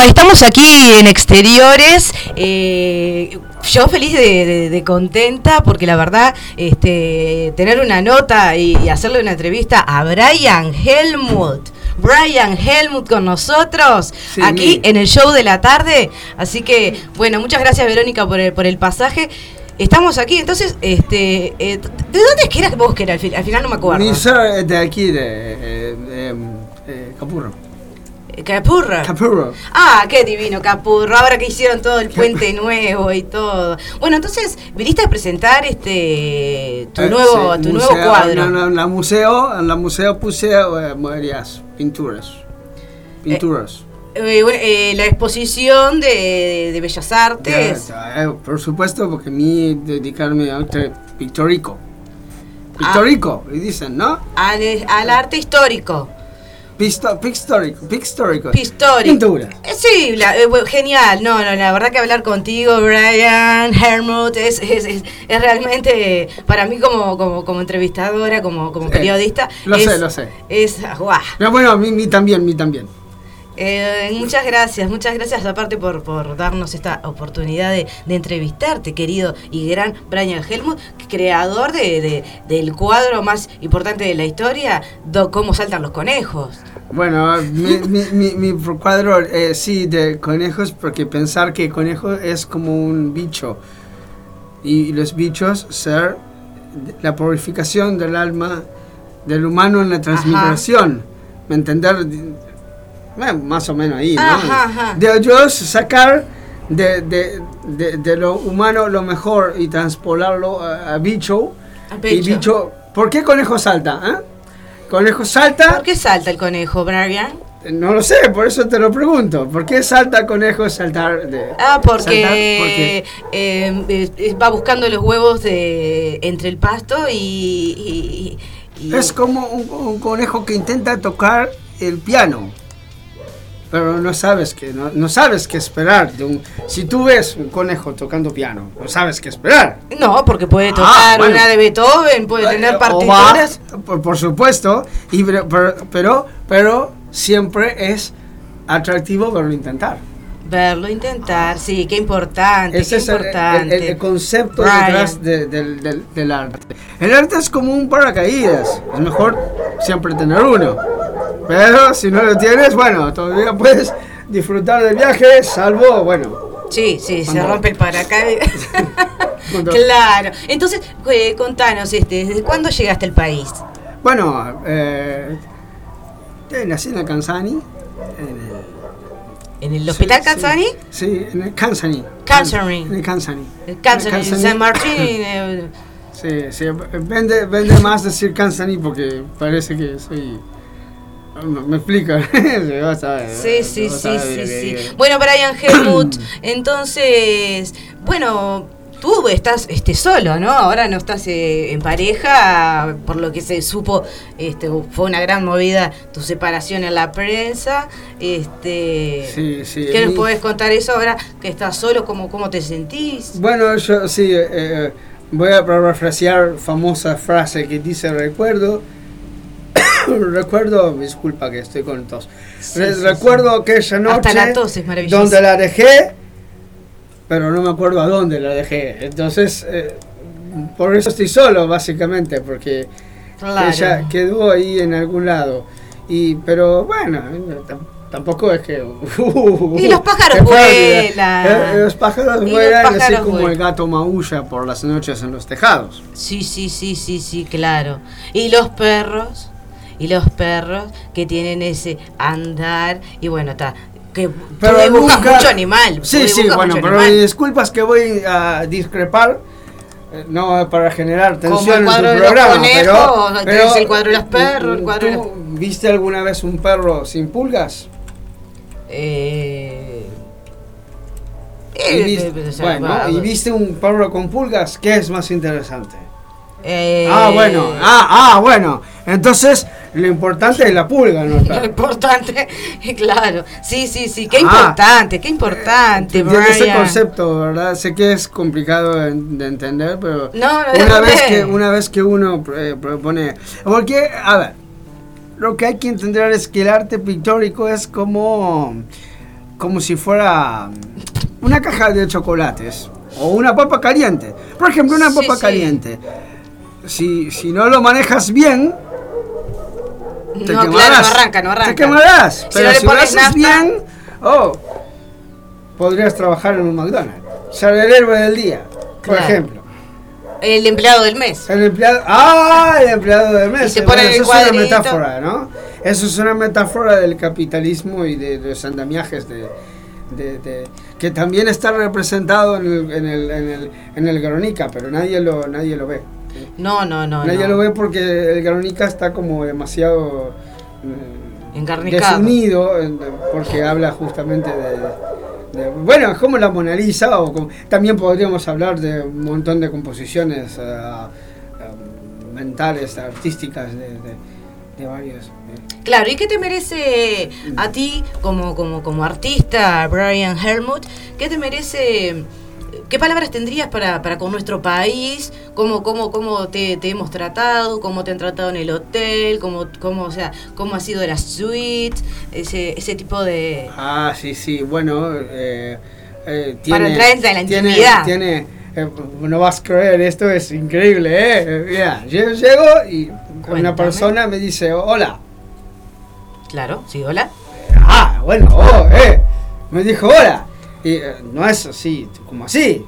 Estamos aquí en exteriores. eh, yo feliz de, de- de contenta porque la verdad, este, tener una nota y, y hacerle una entrevista a Brian Helmut. Brian Helmut con nosotros Sí, aquí en el show de la tarde. Así que, bueno, muchas gracias Verónica por el, por el pasaje. Estamos aquí, entonces, este, eh, ¿de dónde es que era vos que era? Al, fin- al final no me acuerdo. Soy de aquí, de, eh, de, eh, Capurro. Capurro. Capurro. Ah, qué divino Capurro. Ahora que hicieron todo el puente nuevo y todo. Bueno, entonces viniste a presentar este tu Eh, nuevo sí, tu museo, nuevo cuadro. no, en la museo, en la museo puse eh, varias pinturas. Pinturas. Eh, bueno, eh, la exposición de, de Bellas Artes. Ya, eh, por supuesto, porque a mí dedicarme a arte pictórico. Ah. Pictórico, y dicen, ¿no? Al, al arte histórico. Pisto, pictórico, pictórico. Histórico. Pintura. Eh, Sí, la- eh, genial. No, no, la verdad que hablar contigo, Brian, Hermut, es, es, es, es realmente, para mí como, como, como entrevistadora, como, como periodista. Lo es- sé, lo sé. Es, guau. No, bueno, a mí, mí también, mí también. Eh, muchas gracias, muchas gracias aparte por, por darnos esta oportunidad de, de entrevistarte, querido y gran Brian Helmut, creador de, de- del cuadro más importante de la historia, do, Cómo saltan los conejos. Bueno, mi, mi, mi, mi cuadro, eh, sí, de conejos, porque pensar que conejo es como un bicho. Y los bichos ser la purificación del alma del humano en la transmigración. ¿Me entender? Bueno, más o menos ahí, ¿no? Ajá, ajá. De ellos sacar de, de, de, de lo humano lo mejor y transpolarlo a, a bicho. A Y bicho. ¿por qué conejo salta? eh? Conejo salta. ¿Por qué salta el conejo, Brian? No lo sé, por eso te lo pregunto. ¿Por qué salta el conejo saltar de Ah, saltar? porque eh, eh, eh, va buscando los huevos de, entre el pasto y... y- y- Es como un, un conejo que intenta tocar el piano. Pero no sabes que no, no sabes qué esperar de un si tú ves un conejo tocando piano, no sabes qué esperar. No, porque puede Ah, tocar bueno. una de Beethoven, puede tener partituras. va, por, por supuesto, y, pero, pero, pero, pero siempre es atractivo verlo intentar. Verlo intentar, sí, qué importante, Ese qué es el, importante. el- el concepto Brian. detrás de- del, del- del arte. El arte es como un paracaídas. Es mejor siempre tener uno. Pero si no lo tienes, bueno, todavía puedes disfrutar del viaje, salvo, bueno. Sí, sí, se rompe el paracaídas. claro. Entonces, eh, contanos, este, ¿desde cuándo llegaste al país? Bueno, eh, eh, nací en el. En el, ¿En el hospital sí, Kansani? Sí, en el Kansani. Kansani. En el En San Martín. eh, Sí, sí, vende, vende más decir Kansani porque parece que soy... Me, explico. Sí, vas a ver, Sí, sí, vas sí, a ver sí, que- sí. que- Bueno, Brian Helmut, entonces, bueno, tú estás este, solo, ¿no? Ahora no estás eh, en pareja, por lo que se supo, este, fue una gran movida tu separación en la prensa. Este, Sí, sí. ¿Qué nos mi- podés contar eso ahora que estás solo? ¿Cómo, cómo te sentís? Bueno, yo sí, eh, eh, voy a parafrasear famosa frase que dice recuerdo. recuerdo, disculpa que estoy con tos. Re- sí, recuerdo aquella noche la tos es maravillosa. donde la dejé, pero no me acuerdo a dónde la dejé. Entonces, eh, por eso estoy solo, básicamente, porque Claro. ella quedó ahí en algún lado. Y, pero bueno, eh, tam- tampoco es que. Y los pájaros vuelan. Eh, los pájaros vuelan, así como el gato maulla por las noches en los tejados. Sí, sí, sí, sí, sí, claro. Y los perros, y los perros que tienen ese andar, y bueno, está. Que Pero tú nunca- mucho animal. Sí, sí, bueno, pero animal. disculpas que voy a discrepar. eh, No para generar Como tensión el en tu programa, conejos, pero, tenés el cuadro de los perros, el cuadro de ¿tú ¿Viste alguna vez un perro sin pulgas? Eh, Y eh, viste- eh, bueno, ¿y viste un perro con pulgas? ¿Qué es más interesante? Ah, bueno, ah, ah, bueno. Entonces, lo importante es la pulga, ¿no? Lo importante, claro. Sí, sí, sí, qué Ah. importante, qué importante, Entiendo ese Brian. concepto, ¿verdad? Sé que es complicado de, de entender, pero No, no, una vez que una vez que uno eh, propone, porque a ver, lo que hay que entender es que el arte pictórico es como como si fuera una caja de chocolates o una papa caliente. Por ejemplo, una Sí, papa sí. caliente. Si, si no lo manejas bien, te No, quemarás. claro, no arranca, no arranca. Te quemarás. Si pero no le si lo pones haces nafta- bien, oh, podrías trabajar en un McDonald's. Ser el héroe del día, por Claro. ejemplo. El empleado del mes. El empleado, ah, el empleado del mes. Y te Bueno, el eso es una cuadrito. metáfora, ¿no? eso es una metáfora del capitalismo y de, los andamiajes de, de- de- que también está representado en el, en el, en el, en el Guernica, pero nadie lo, nadie lo ve. No, no, no. nadie no. lo ve porque el Guernica está como demasiado eh, Encarnicado. desunido, en- porque habla justamente de, de- Bueno, es como la Mona Lisa, o como- también podríamos hablar de un montón de composiciones eh, eh, mentales, artísticas, de, de- de varios. eh. Claro, ¿y qué te merece a ti como, como, como artista, Brian Helmut? ¿Qué te merece, qué palabras tendrías para, para con nuestro país? ¿Cómo, cómo, cómo te, te hemos tratado? ¿Cómo te han tratado en el hotel? ¿Cómo, cómo, o sea, cómo ha sido la suite? Ese, ese tipo de... Ah, sí, sí, bueno. eh, eh, Para entrar en la tiene- intimidad. Tiene, eh, no vas a creer, esto es increíble, ¿eh? Mira, yo llego y una Cuéntame. persona me dice, hola. Claro, sí, hola. Ah, bueno, oh, eh. Me dijo hola. Y eh, no es así, como así.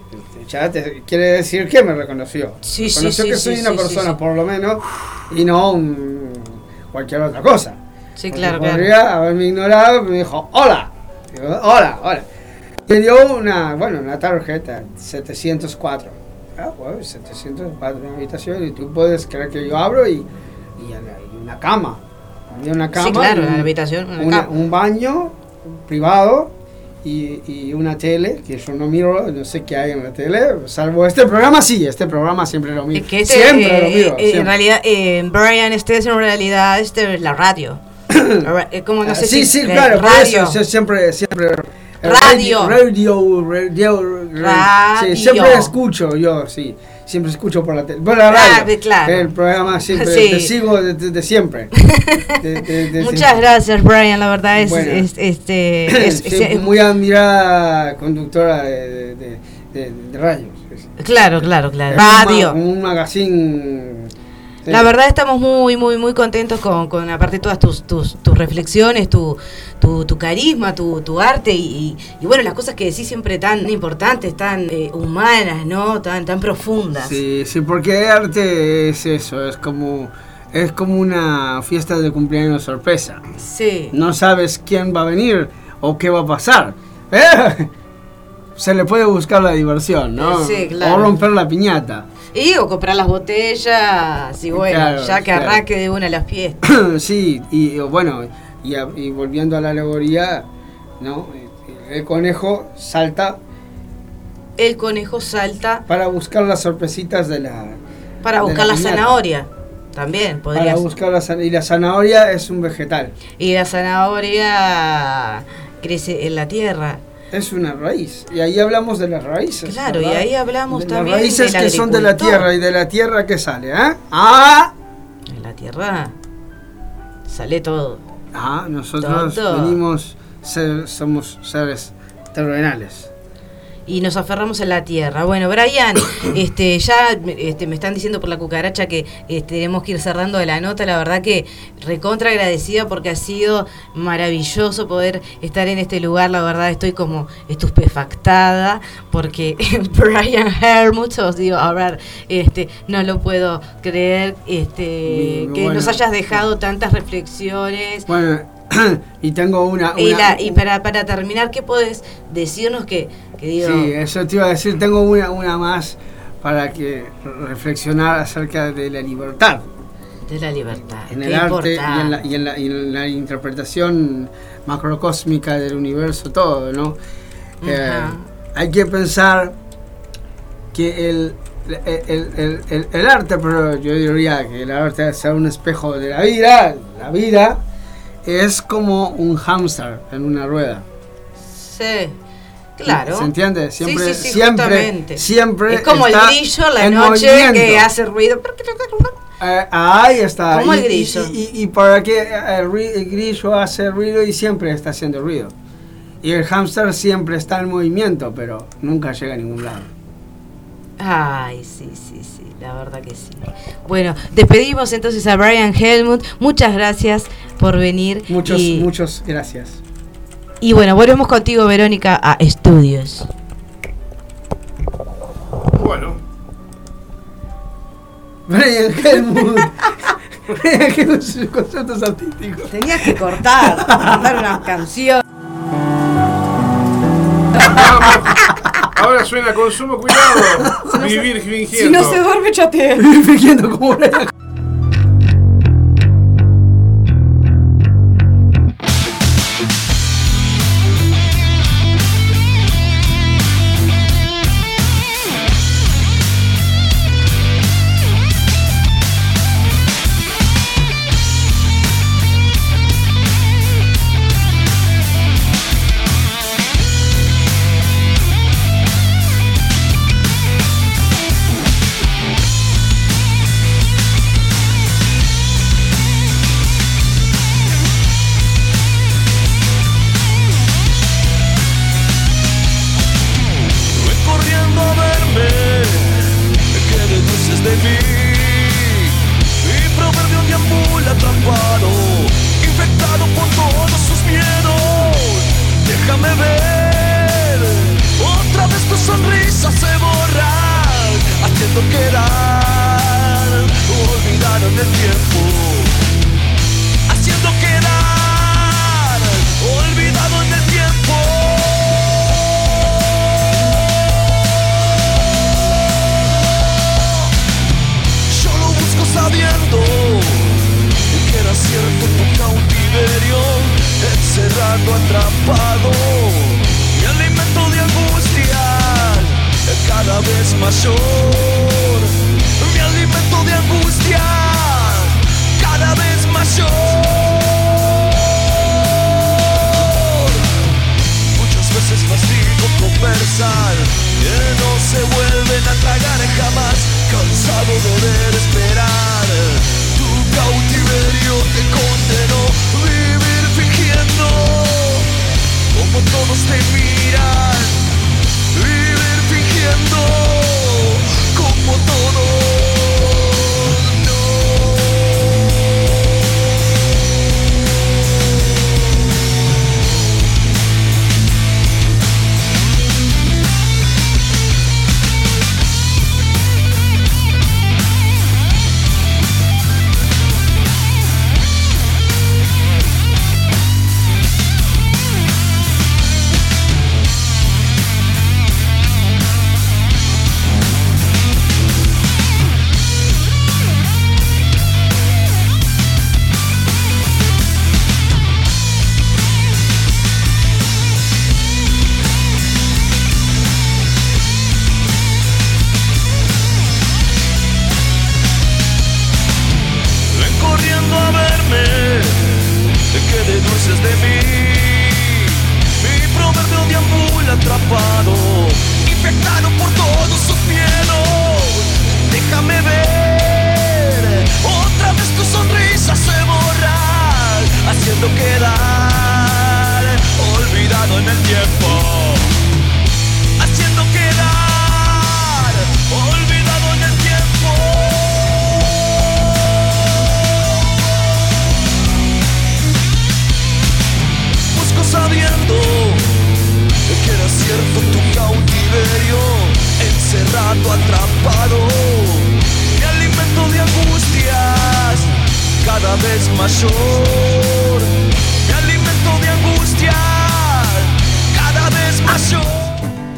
Ya te- quiere decir que me reconoció. Sí, reconoció sí, que sí, soy sí, una persona, por lo menos, y no un- cualquier otra cosa. Sí, Porque claro, claro. Podría haberme ignorado, me dijo, hola. Digo, hola, hola. Me dio una, bueno, una tarjeta, 704. Ah, bueno, 704 una habitación y tú puedes creer que yo abro y, y, una cama. Había una cama. Sí, claro, una habitación, una una- cama. un baño privado y, y una tele, que yo no miro, no sé qué hay en la tele, salvo este programa, sí, este programa siempre lo miro. Que este, siempre eh, lo miro. eh, siempre. En realidad, eh, Brian, este es en realidad este, la radio. Eh, como no Ah, sé sí, si sí, eh, claro, por eso, siempre, siempre... eh, Radio. Radio, radio, radio, Radio. Sí, siempre escucho, yo, sí, siempre escucho por la tele, por la Ah, radio. claro. El programa siempre, Sí. te sigo desde de, siempre. De- de- Muchas siempre. gracias, Brian. La verdad es, Bueno. es- este, es- es- muy admirada conductora de, de, radio. sí. claro, claro, claro. Es un Radio. Un, magazine. La verdad estamos muy, muy, muy contentos con, con aparte todas tus, tus, tus reflexiones, tu, tu, tu carisma, tu, tu arte y, y- y bueno, las cosas que decís siempre tan importantes, tan eh, humanas, ¿no? Tan, tan profundas. Sí, sí, porque arte es eso, es como es como una fiesta de cumpleaños sorpresa. Sí. No sabes quién va a venir o qué va a pasar. ¿Eh? Se le puede buscar la diversión, ¿no? Sí, claro. O romper la piñata. Y o comprar las botellas y bueno, Claro, ya que claro. arranque de una las fiestas. sí, y bueno, y, a- y volviendo a la alegoría, ¿no? El conejo salta El conejo salta para buscar las sorpresitas de la. para de buscar la zanahoria. También podría Para buscar la zanahoria. Y la zanahoria es un vegetal. Y la zanahoria crece en la tierra. Es una raíz. Y ahí hablamos de las raíces. Claro, y ¿verdad? ahí hablamos de también Las raíces del que son de la tierra y de la tierra que sale, ¿eh? ¡Ah! En la tierra sale todo. Ah, nosotros Todo. venimos, ser- somos seres terrenales. Y nos aferramos a la tierra. Bueno, Brian, este, ya este, me están diciendo por la cucaracha que este, tenemos que ir cerrando de la nota. La verdad que recontra agradecida porque ha sido maravilloso poder estar en este lugar. La verdad estoy como estupefactada porque Brian Hermut, os digo, a ver, este, no lo puedo creer este, que bueno. nos hayas dejado tantas reflexiones. Bueno, y tengo una... Y, una- la- y para, para terminar, ¿qué podés decirnos que, que digo? Sí, eso te iba a decir, tengo una, una más para que reflexionar acerca de la libertad. De la libertad. En el arte y en, la, y, en la, y en la interpretación macrocósmica del universo, todo, ¿no? Eh, Ajá. hay que pensar que el, el, el- el- el arte, pero yo diría que el arte es un espejo de la vida, la vida es como un hámster en una rueda. Sí, claro. ¿Se entiende? Siempre, sí, sí, siempre, justamente. siempre Es como el grillo la noche movimiento. que hace ruido. Eh, ahí está. Como y, el grillo. Y, y- y para que el, ri- el grillo hace ruido y siempre está haciendo ruido. Y el hámster siempre está en movimiento, pero nunca llega a ningún lado. Ay, sí, sí, sí, la verdad que sí. Bueno, despedimos entonces a Brian Helmut. Muchas gracias por venir. Muchos, muchos gracias. Y bueno, volvemos contigo, Verónica, a estudios. Bueno, Brian Helmut que sus conceptos artísticos. Tenías que cortar, cantar una canción. Ahora suena consumo, cuidado. Vivir fingiendo. Si no se duerme, chatea. fingiendo como una.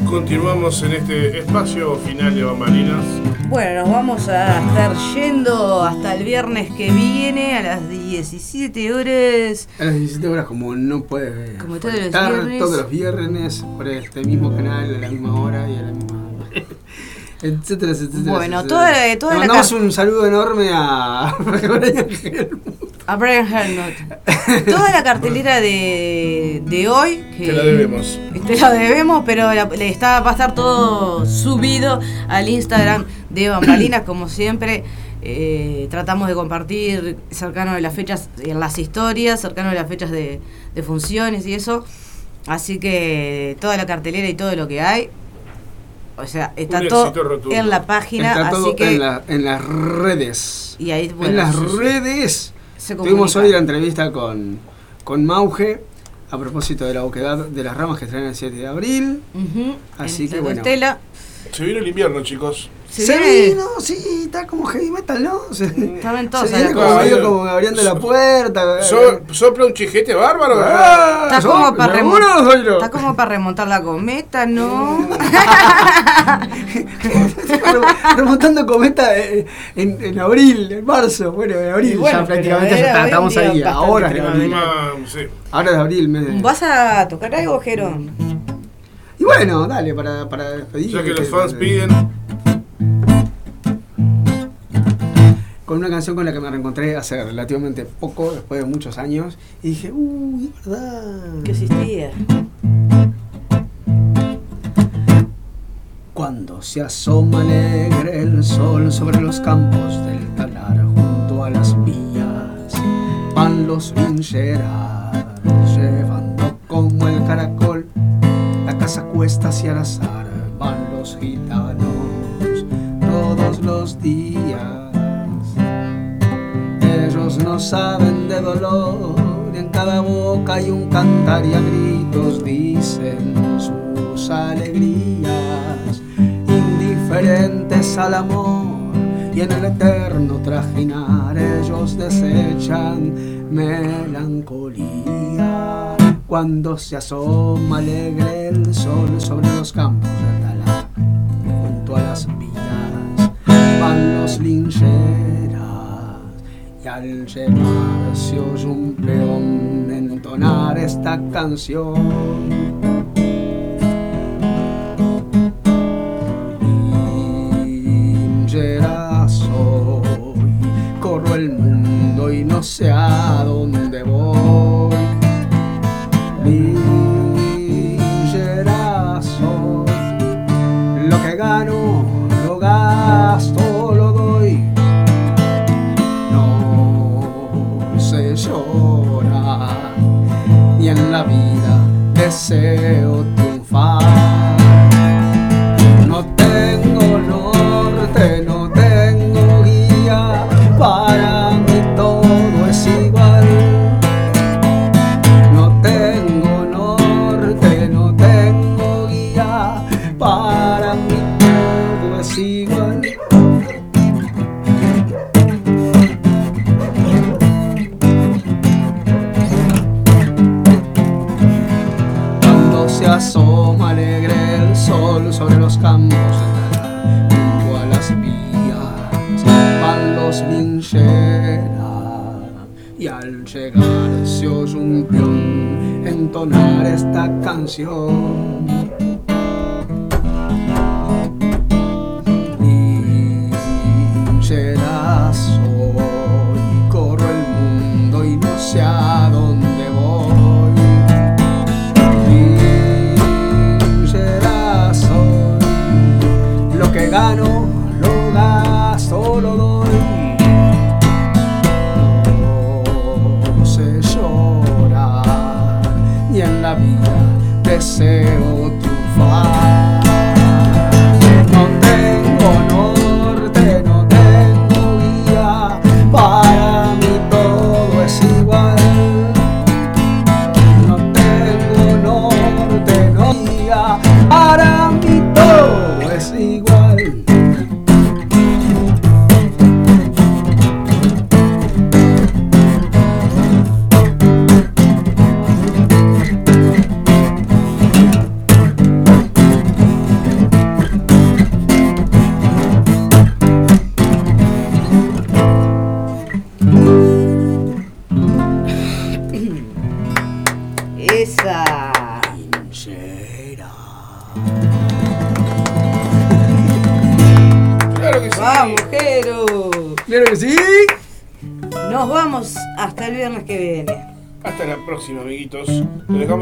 Continuamos en este espacio final de Bambalinas. Bueno, nos vamos a estar yendo hasta el viernes que viene a las 17 horas. A las 17 horas, como no puede Como todos los viernes. todos los viernes por este mismo canal, a la misma hora y a la misma. Etcétera, etcétera. Bueno, etcétera. toda- toda Le la mandamos car- un saludo enorme a. A Brian Hernot. Toda la cartelera de, de hoy. Que Te la debemos. Te la debemos, pero la- le está, va a estar todo subido al Instagram de Bambalinas, como siempre. Eh, tratamos de compartir cercano de las fechas en las historias, cercano de las fechas de, de funciones y eso. Así que toda la cartelera y todo lo que hay. O sea, está Un todo en la página, Está todo así que. en, la- en las redes. Y ahí, bueno, en las sí, redes. Se Tuvimos hoy la entrevista con, con Mauge a propósito de la boquedad de las ramas que traen el 7 de abril. Así en que bueno. Estela. Se viene el invierno, chicos. Se Se viene- vino, sí, está como heavy metal, ¿no? Se, Estaban se todos viene a la como medio como abriendo la puerta. So- ¿Sopla un chijete bárbaro? Ah, Está como, para está como remontar la cometa, ¿no? Remontando cometa eh, en, en abril, en marzo. Bueno, en abril bueno, ya prácticamente ya estamos ahí. Ahora es de abril. Ah, sí. Ahora es de abril, de- ¿Vas a tocar algo, Jero? Y bueno, dale, para, para despedir. Ya que los fans eh, piden. Con una canción con la que me reencontré hace relativamente poco, después de muchos años. Y dije, uy, es verdad. Que existía. Cuando se asoma alegre el sol sobre los campos del talar junto a las vías, van los vincheras llevando como el caracol la casa cuesta hacia el azar, van los gitanos todos los días. No saben de dolor, y en cada boca hay un cantar y a gritos dicen sus alegrías, indiferentes al amor y en el eterno trajinar ellos desechan melancolía. Cuando se asoma alegre el sol sobre los campos de Talar, junto a las vías van los lincheras y al se oye un peón entonar esta canción. Soy, corro el mundo y no sé a dónde voy. Deseo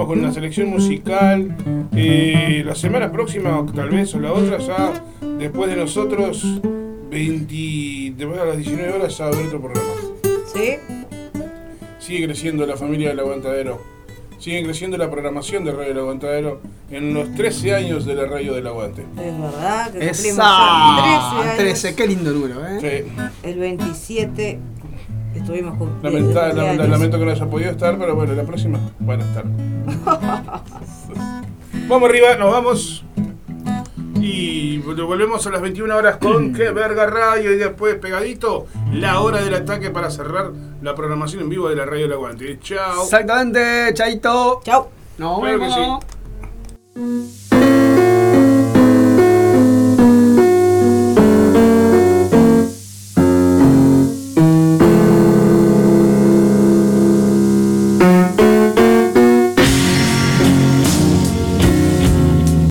Con una selección musical. Eh, la semana próxima, o tal vez, o la otra, ya después de nosotros, 20, después de las 19 horas, ya va a haber otro programa. ¿Sí? Sigue creciendo la familia del Aguantadero. Sigue creciendo la programación de Radio del Aguantadero en los 13 años de la Radio del Aguante. Es verdad que cumplimos Esa. 13 años. 13, qué lindo número, ¿eh? Sí. El 27 estuvimos con Lamenta- de lam- cumpleaños. lamento que no haya podido estar, pero bueno, la próxima van a estar. vamos arriba, nos vamos. Y volvemos a las 21 horas con Qué Verga Radio y después pegadito la hora del ataque para cerrar la programación en vivo de la Radio del Aguante. Chao. Exactamente, chaito. Chao. Nos Claro que sí.